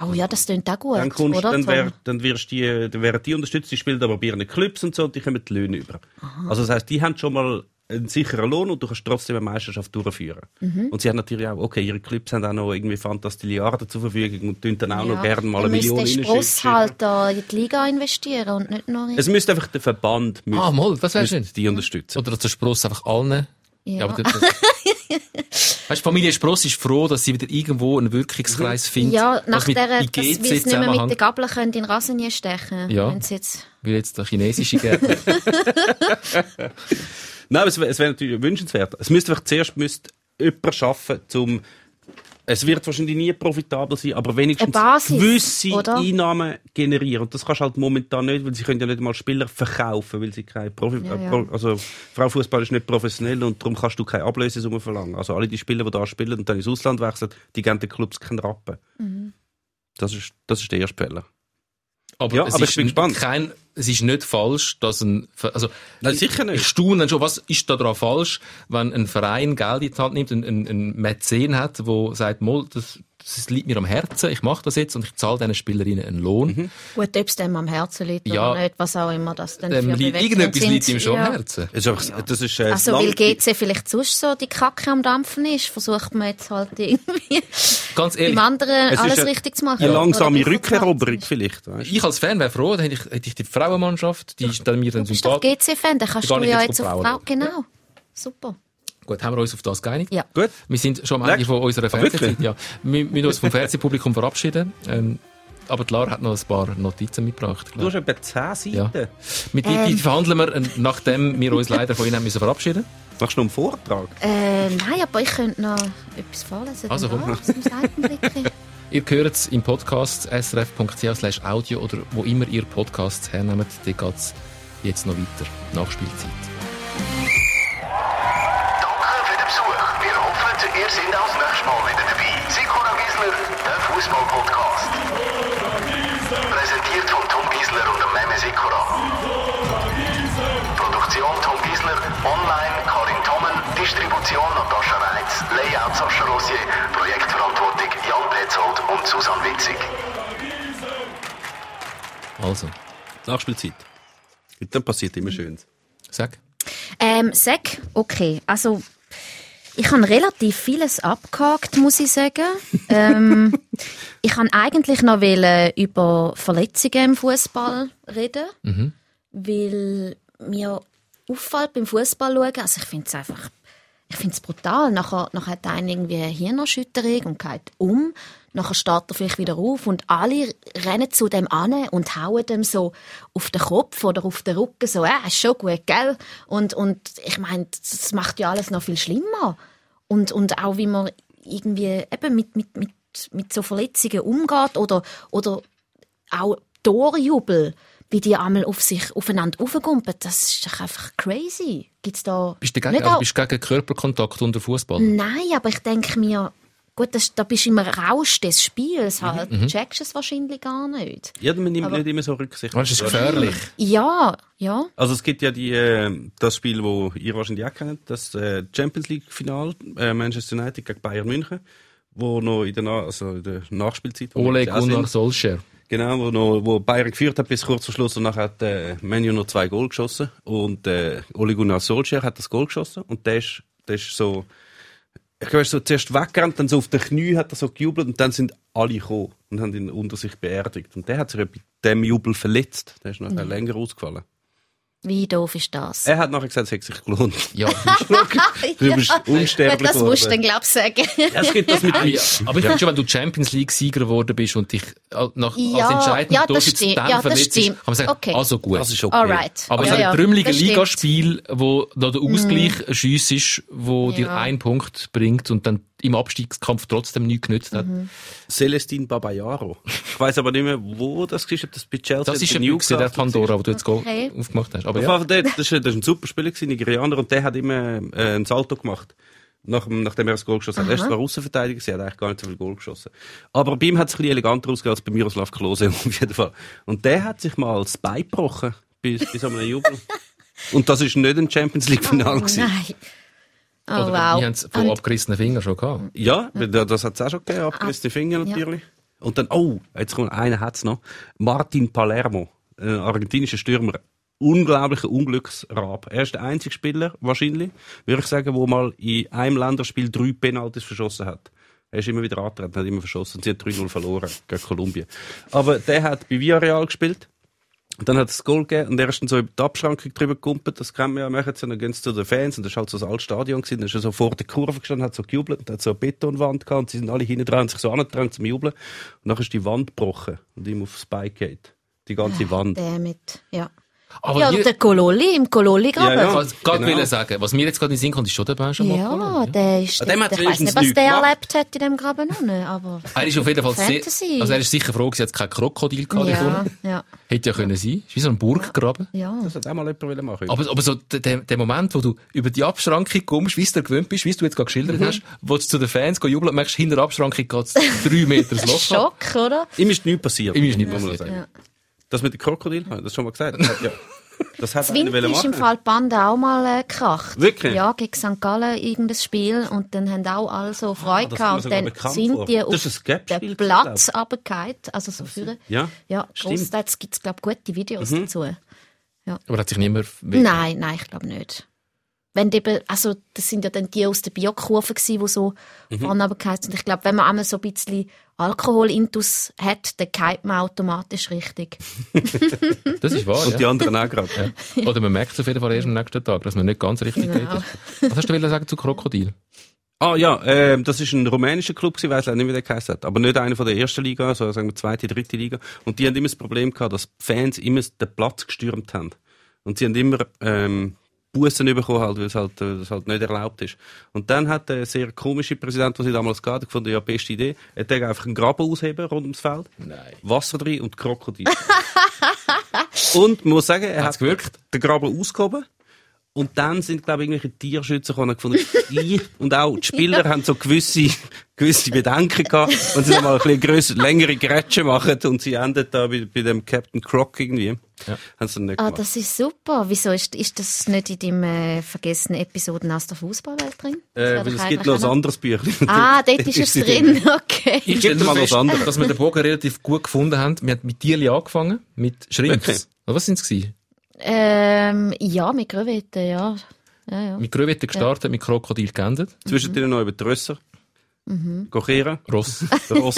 Oh ja, das klingt auch gut, dann kommst, oder? dann, wär, dann wirst die, dann werden die unterstützt, die spielen aber bei ihren Clubs und so, und die kommen die Löhne über. Also das heißt, die haben schon mal einen sicheren Lohn und du kannst trotzdem eine Meisterschaft durchführen. Mhm. Und sie haben natürlich auch, okay, ihre Clubs haben auch noch irgendwie Fantastilliarden zur Verfügung und tun dann auch noch Ja. gerne mal eine Million reinschicken. Spross halt da in die Liga investieren und nicht nur in... Es müsste einfach der Verband müsste, Ah, mal, das müsste die unterstützen. Oder dass der Spross einfach allen. Ja. Ja. aber das, weißt, die Familie Spross ist froh, dass sie wieder irgendwo einen Wirkungskreis findet. Ja, nach der, dass weil sie nicht mehr mit der Gabel können in den Rasenje stechen Ja. Wenn jetzt... Wie jetzt der chinesische Gärtner. Nein, aber es wäre wär natürlich wünschenswert. Es müsste einfach zuerst müsste jemand schaffen, zum es wird wahrscheinlich nie profitabel sein, aber wenigstens Basis, gewisse oder? Einnahmen generieren. Und das kannst du halt momentan nicht, weil sie können ja nicht mal Spieler verkaufen, weil sie kein Profi, Ja, ja. Also Frauenfußball ist nicht professionell und darum kannst du keine Ablösesumme verlangen. Also alle die Spieler, die da spielen und dann ins Ausland wechseln, die geben den Clubs keinen Rappen. Mhm. Das ist, das ist der erste Fehler. Aber, Ja, es aber ich ist bin gespannt. Kein, es ist nicht falsch, dass ein, also, Nein, sicher nicht. Ich staune schon, was ist da dran falsch, wenn ein Verein Geld in die Hand nimmt, ein, ein, ein Mäzen hat, wo sagt, das das liegt mir am Herzen, ich mache das jetzt und ich zahle diesen Spielerinnen einen Lohn. Mhm. Gut, ob es dem am Herzen liegt Ja. oder nicht, was auch immer das dann Ähm, für li- irgendetwas sind. liegt ihm schon ja. am Herzen. Das ist, einfach- das ist, äh, Also, weil GC vielleicht sonst so die Kacke am Dampfen ist, versucht man jetzt halt irgendwie Ganz ehrlich, beim anderen es alles eine- richtig zu machen. eine langsame Rückeroberung vielleicht. Weißt? ich als Fan wäre froh, dann hätte ich, hätte ich die Frauenmannschaft, die ist dann mir dann Du bist doch sympathisch. GC-Fan, dann kannst du ja jetzt auf Frauen Frau... Genau. Super. Gut, haben wir uns auf das geeinigt? Ja. Gut. Wir sind schon am Ende von unserer Ah? Fernsehzeit. Ja. Wir müssen uns vom Fernsehpublikum verabschieden. Ähm, aber die Lara hat noch ein paar Notizen mitgebracht. Du hast etwa 10 Seiten. Mit die, die verhandeln wir, äh, nachdem wir uns leider von Ihnen haben müssen verabschieden Machst du noch einen Vortrag? Äh, nein, aber ich könnte noch etwas vorlesen. Also, dann komm. Ihr hört es im Podcast srf.ch audio oder wo immer ihr Podcasts hernehmt. Da geht es jetzt noch weiter. Nachspielzeit. Ihr seid auch das nächste Mal wieder dabei. Sikora Gisler, der Fußball-Podcast. Präsentiert von Tom Gisler und dem Meme Sikora. Produktion Tom Gisler, online Karin Tommen, Distribution Natascha Reitz, Layout Sascha Rossier, Projektverantwortung Jan Petzold und Susanne Witzig. Also, Nachspielzeit. Und dann passiert immer Schönes. sag. Ähm, sag, okay, also ich habe relativ vieles abgehakt, muss ich sagen. ähm, ich kann eigentlich noch wollen über Verletzungen im Fußball reden, weil mir auffällt beim Fußball schauen, also ich finde es einfach, ich finde es brutal. Nachher, nachher hat einer irgendwie eine Hirnerschütterung und geht um. Nachher steht er vielleicht wieder auf und alle rennen zu dem an und hauen dem so auf den Kopf oder auf den Rücken so, äh, ist schon gut, gell? Und, und ich meine, das macht ja alles noch viel schlimmer. Und, und auch wie man irgendwie eben mit, mit, mit, mit so Verletzungen umgeht oder, oder auch Torjubel, wie die einmal auf sich aufeinander aufgumpen, das ist doch einfach crazy. Gibt's da Bist du gegen, also bist du gegen Körperkontakt unter Fußball? Nein, aber ich denke mir, gut, das, da bist du im Rausch des Spiels halt. Mhm, Checkst es wahrscheinlich gar nicht. Ja, man nimmt Aber- nicht immer so Rücksicht. Das ist gefährlich. Ja, ja. Also es gibt ja die, äh, das Spiel, wo ihr wahrscheinlich auch kennt, das äh, Champions League Final, äh, Manchester United gegen Bayern München, wo noch in der, Na also in der Nachspielzeit, Ole Gunnar Solskjaer. genau, wo, noch, wo Bayern geführt hat bis kurz vor Schluss und nachher hat äh, Menu noch zwei Goal geschossen und äh, Ole Gunnar Solskjaer hat das Goal geschossen und der ist, der ist so, ich glaube, er ist so zuerst weggerannt, dann so auf den Knie hat er so gejubelt und dann sind alle gekommen und haben ihn unter sich beerdigt. Und der hat sich bei dem Jubel verletzt, der ist nachher länger ausgefallen. Wie doof ist das? Er hat nachher gesagt, es hätte sich gelohnt. Ja, Du bist unsterblich Gut, das musst du dann, geworden. glaub ich, sagen. Ja, es gibt das mit ja. Aber ich finde schon, wenn du Champions League-Sieger geworden bist und dich nach, Ja, als entscheidenden ja, das Tor jetzt stimmt. dann Ja, das verletzt ist, stimmt. kann man sagen, Okay. also gut. Das ist okay. Alright. Aber ja, so ein ja. Mhm. Ligaspiel, wo da der Ausgleich ein Schuss ist, wo dir Ja. einen Punkt bringt und dann im Abstiegskampf trotzdem nichts genützt hat. Mhm. Celestine Babayaro. Ich weiß aber nicht mehr, wo das ist, ob das bei Chelsea Das ist ein Büchse, der Pandora, wo du jetzt Okay. aufgemacht hast. Aber ja. der- das ist, das ist ein super Spieler gewesen, Nigerianer, und der hat immer äh, ein Salto gemacht. Nach, dem- nachdem er das Goal geschossen hat. Er ist zwar Außenverteidiger, sie hat eigentlich gar nicht so viel Goal geschossen. Aber bei ihm hat es ein bisschen eleganter ausgesehen als bei Miroslav Klose, auf jeden Fall. Und der hat sich mal das Bein gebrochen, bei, bei so einem Jubel. Und das ist nicht ein Champions League Final gewesen. Nein. Oh, Oder wow. Wir haben es von Und- abgerissenen Fingern schon gehabt. Ja, da- das hat es auch schon gegeben, abgerissene Finger natürlich. Und dann, oh, jetzt kommt einer hat's noch. Martin Palermo, ein argentinischer Stürmer. Unglaublicher Unglücksrab. Er ist der einzige Spieler, wahrscheinlich, würde ich sagen, wo mal in einem Länderspiel drei Penalties verschossen hat. Er ist immer wieder angetreten, hat immer verschossen. Sie hat 3-0 verloren gegen Kolumbien. Aber der hat bei Villarreal gespielt. Und dann hat es das Goal gegeben und er ist dann so über die Abschrankung drüber gekumpelt. Das kennen wir ja, machen sie. Und dann gehen sie zu den Fans und das war halt so ein altes Stadion gewesen. Dann ist er so vor der Kurve gestanden, hat so gejubelt und hat so eine Betonwand gehabt und sie sind alle hinten dran und sich so angetragen zum Jubeln. Und dann ist die Wand gebrochen und ihm aufs Bein geht. Die ganze Wand. Der mit, ja. Aber ja, und der Kololi im Kololi-Graben. Ja, Ich ja. gerade Genau. sagen, was mir jetzt gerade in den Sinn kommt, ist schon der Benjamin Ja, Macron. der ist, dem der, ich weiß nicht, was der gemacht. erlebt hat in dem Graben noch nicht, aber... Er ist auf jeden Fall sehr, also er ist sicher froh, dass jetzt kein Krokodil gehabt Ja, ja, Hätte ja können sein. Ist wie so ein Burggraben. ja. Das hat auch mal jemand machen Aber, aber so der, der Moment, wo du über die Abschrankung kommst, wie es dir gewöhnt bist, wie du jetzt gerade geschildert Mhm. hast, wo du zu den Fans jubeln merkst, hinter der Abschrankung geht es drei Meter das Loch. Schock, oder? Ihm ist nichts passiert. Ihm ist nichts muss man passiert. sagen. Ja. Das mit dem Krokodil, habe ich das schon mal gesagt? Das hat ja, Das hat Winter ist im. Fall Bande auch mal äh, gekracht. Wirklich? Ja, gegen St. Gallen irgendein Spiel und dann haben auch alle so Freude Ah, kommt mir gehabt und dann sind die auf den Platz runtergefallen, also so führen. Ja, Ja, stimmt. Mhm. großteils gibt es, glaube ich, gute Videos dazu. Aber hat sich niemand... Nein, nein, ich glaube nicht. Wenn eben, also das sind ja dann die aus der Biokurve gsi, die so Mhm. vorne runtergefallen sind. Ich glaube, wenn man einmal so ein bisschen Alkoholintus hat, dann geht man automatisch richtig. Das ist wahr, Und die ja. anderen auch gerade. Oder man merkt es auf jeden Fall erst am nächsten Tag, dass man nicht ganz richtig Genau. geht. Was hast du sagen zu Krokodil? Ah ja, ähm, das ist ein rumänischer Club, ich weiß nicht, wie der geheißen hat, aber nicht einer von der ersten Liga, sondern sagen wir zweite, dritte Liga. Und die haben immer das Problem gehabt, dass die Fans immer den Platz gestürmt haben. Und sie haben immer ähm, Bussen bekommen, halt, weil es halt, äh, das halt nicht erlaubt ist. Und dann hat der sehr komische Präsident, der sie damals gehabt hat, gefunden, ja, beste Idee, er hat einfach einen Graben ausheben rund ums Feld, Nein. Wasser drin und Krokodil. und man muss sagen, er Hat's hat gewirkt? den Graben ausgehoben. Und dann sind, glaube ich, irgendwelche Tierschützer gekommen und gefunden, ich und auch die Spieler haben so gewisse, gewisse Bedenken gehabt, wenn sie mal ein bisschen grösser, längere Grätsche machen und sie endet da bei, bei dem Captain Croc irgendwie. Ja. Haben sie dann nicht Ah, gemacht. das ist super. Wieso ist, ist das nicht in deinem äh, vergessenen Episoden aus der Fußballwelt drin? Äh, weil es gibt noch ein anderes Büchlein. Ah, dort ist es drin. Okay. Ich dir mal was anderes. dass wir den Bogen relativ gut gefunden haben. Wir haben mit Tierli angefangen, mit Shrimps. Okay. Was sind es? Ähm, ja, mit Crevetten, ja. ja, ja. Mit Crevetten gestartet, mit Krokodil geendet. Zwischendrin noch über die Rösser. Mhm. Kehren. Ross. Ross.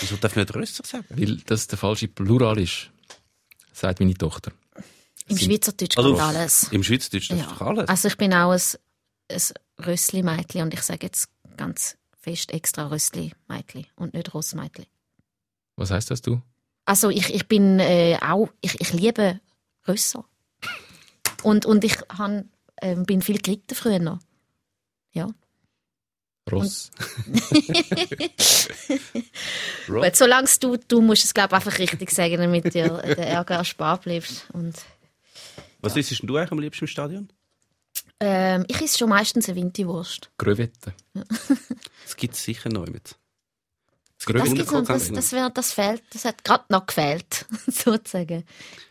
Wieso darf ich nicht Rösser sagen? Weil das der falsche Plural ist, sagt meine Tochter. Im Schweizerdeutsch Also- kommt alles. Im Schweizerdeutsch Ja. doch alles. Also ich bin auch ein, ein Rössli-Mädchen und ich sage jetzt ganz fest extra Rössli-Mädchen und nicht Rossmädchen. Was heißt das du? Also ich, ich bin äh, auch, ich, ich liebe Rösser. Und, und ich han, ähm, bin viel geritten früher noch. Ja. Ross. Gut, solange du, du musst es glaube einfach richtig sagen, damit dir der Ärger erspart bleibt. Und, Was isst denn du eigentlich am liebsten im Stadion? ähm, ich esse schon meistens eine Winterwurst. Crevetten. Das gibt es sicher noch mit. Das, gibt's noch, das, das, wär, das fehlt, das hat gerade noch gefehlt, sozusagen.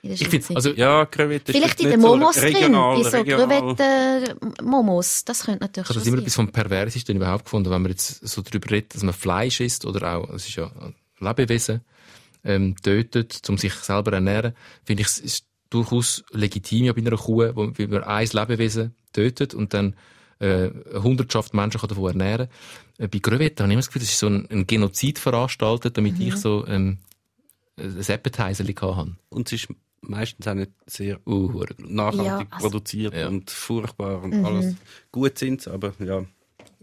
Ich finde, also, Ja, Krevette ist Vielleicht in den Momos so drin, regional, in so regional. Crevetten-Momos, das könnte natürlich ich habe schon das immer etwas vom Perversesten überhaupt gefunden, wenn man jetzt so darüber redet, dass man Fleisch isst oder auch, es ist ja Lebewesen, ähm, tötet, um sich selber zu ernähren, finde ich, es ist durchaus legitim ja bei einer Kuh, wo wie man ein Lebewesen tötet und dann äh, Hundertschaft Menschen kann davon ernähren. Äh, bei Crevetten habe ich immer das Gefühl, das ist so ein, ein Genozid veranstaltet, damit Mhm. ich so ähm, ein Appetizer habe. Und es ist meistens auch nicht sehr Uh, nachhaltig Ja, also- produziert Ja. und furchtbar und alles. Gut sind aber ja.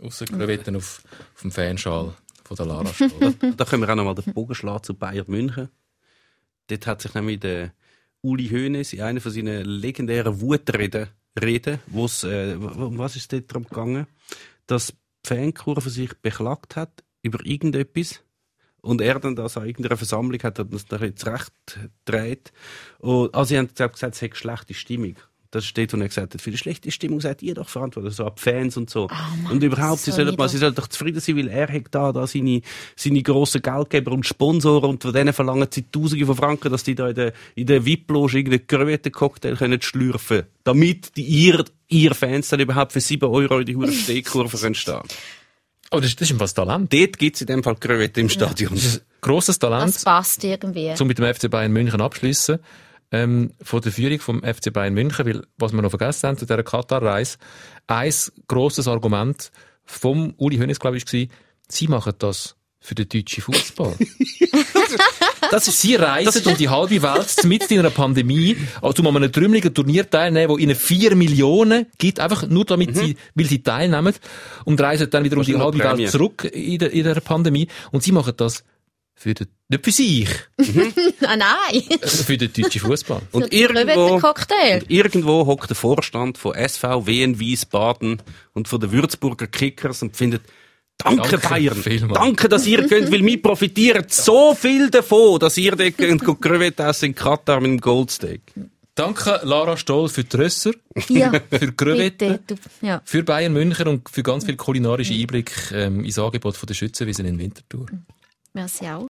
Ausser Crevetten auf, auf dem Fanschal von der Lara Stoll. Da können wir auch nochmal den Bogen schlagen zu Bayern München. Dort hat sich nämlich der Uli Hoeneß in einer von seinen legendären Wutreden, Reden, wo's, äh, um was ist dort darum gegangen, dass die Fankurve sich beklagt hat über irgendetwas und er dann das an irgendeiner Versammlung hat er das dann zurecht gedreht. Und, also sie haben gesagt, es hätte schlechte Stimmung. Das steht, wo er gesagt hat, für die schlechte Stimmung seid ihr doch verantwortlich, so ab Fans und so. Mann, und überhaupt, so sie sollen mal, sie sollen doch zufrieden sein, weil er hat da, da seine, seine grossen Geldgeber und Sponsoren und von denen verlangen sie Tausende von Franken, dass die da in der, in der VIP-Loge irgendeinen Crevetten-Cocktail können schlürfen damit die ihr, ihr Fans dann überhaupt für 7 Euro in die hure Stehkurve können stehen. Oh, das, das ist ein Talent. Dort gibt's in dem Fall Crevetten im Stadion. Das ist ein grosses Talent. Das passt irgendwie. zum mit dem FC Bayern München abschließen ähm, von der Führung vom FC Bayern München, weil was wir noch vergessen haben zu dieser Katar-Reise, ein grosses Argument vom Uli Hoeneß, glaube ich, war, sie machen das für den deutschen Fußball. Das ist, Sie reisen um die halbe Welt mitten in einer Pandemie, also um an einem trümmeligen Turnier teilnehmen, wo ihnen vier Millionen gibt, einfach nur damit sie, weil sie teilnehmen, und reisen dann wieder um die halbe noch Welt Prämie. zurück in der, in der Pandemie. Und sie machen das für den, nicht für sich, Ah, nein. für den deutschen Fußball. und irgendwo, und irgendwo hockt der Vorstand von SV Wien Wiesbaden und von den Würzburger Kickers und findet, Danke, Danke Bayern. vielmals. Danke, dass ihr könnt, weil wir profitieren so viel davon, dass ihr dort könnt go Crevetten essen in Katar mit dem Goldsteak. Danke Lara Stoll für die Rösser, Ja, für Crevetten, ja. für Bayern München und für ganz viel kulinarische Einblick ähm, ins Angebot von der Schützenwiesen in Winterthur. Merci auch.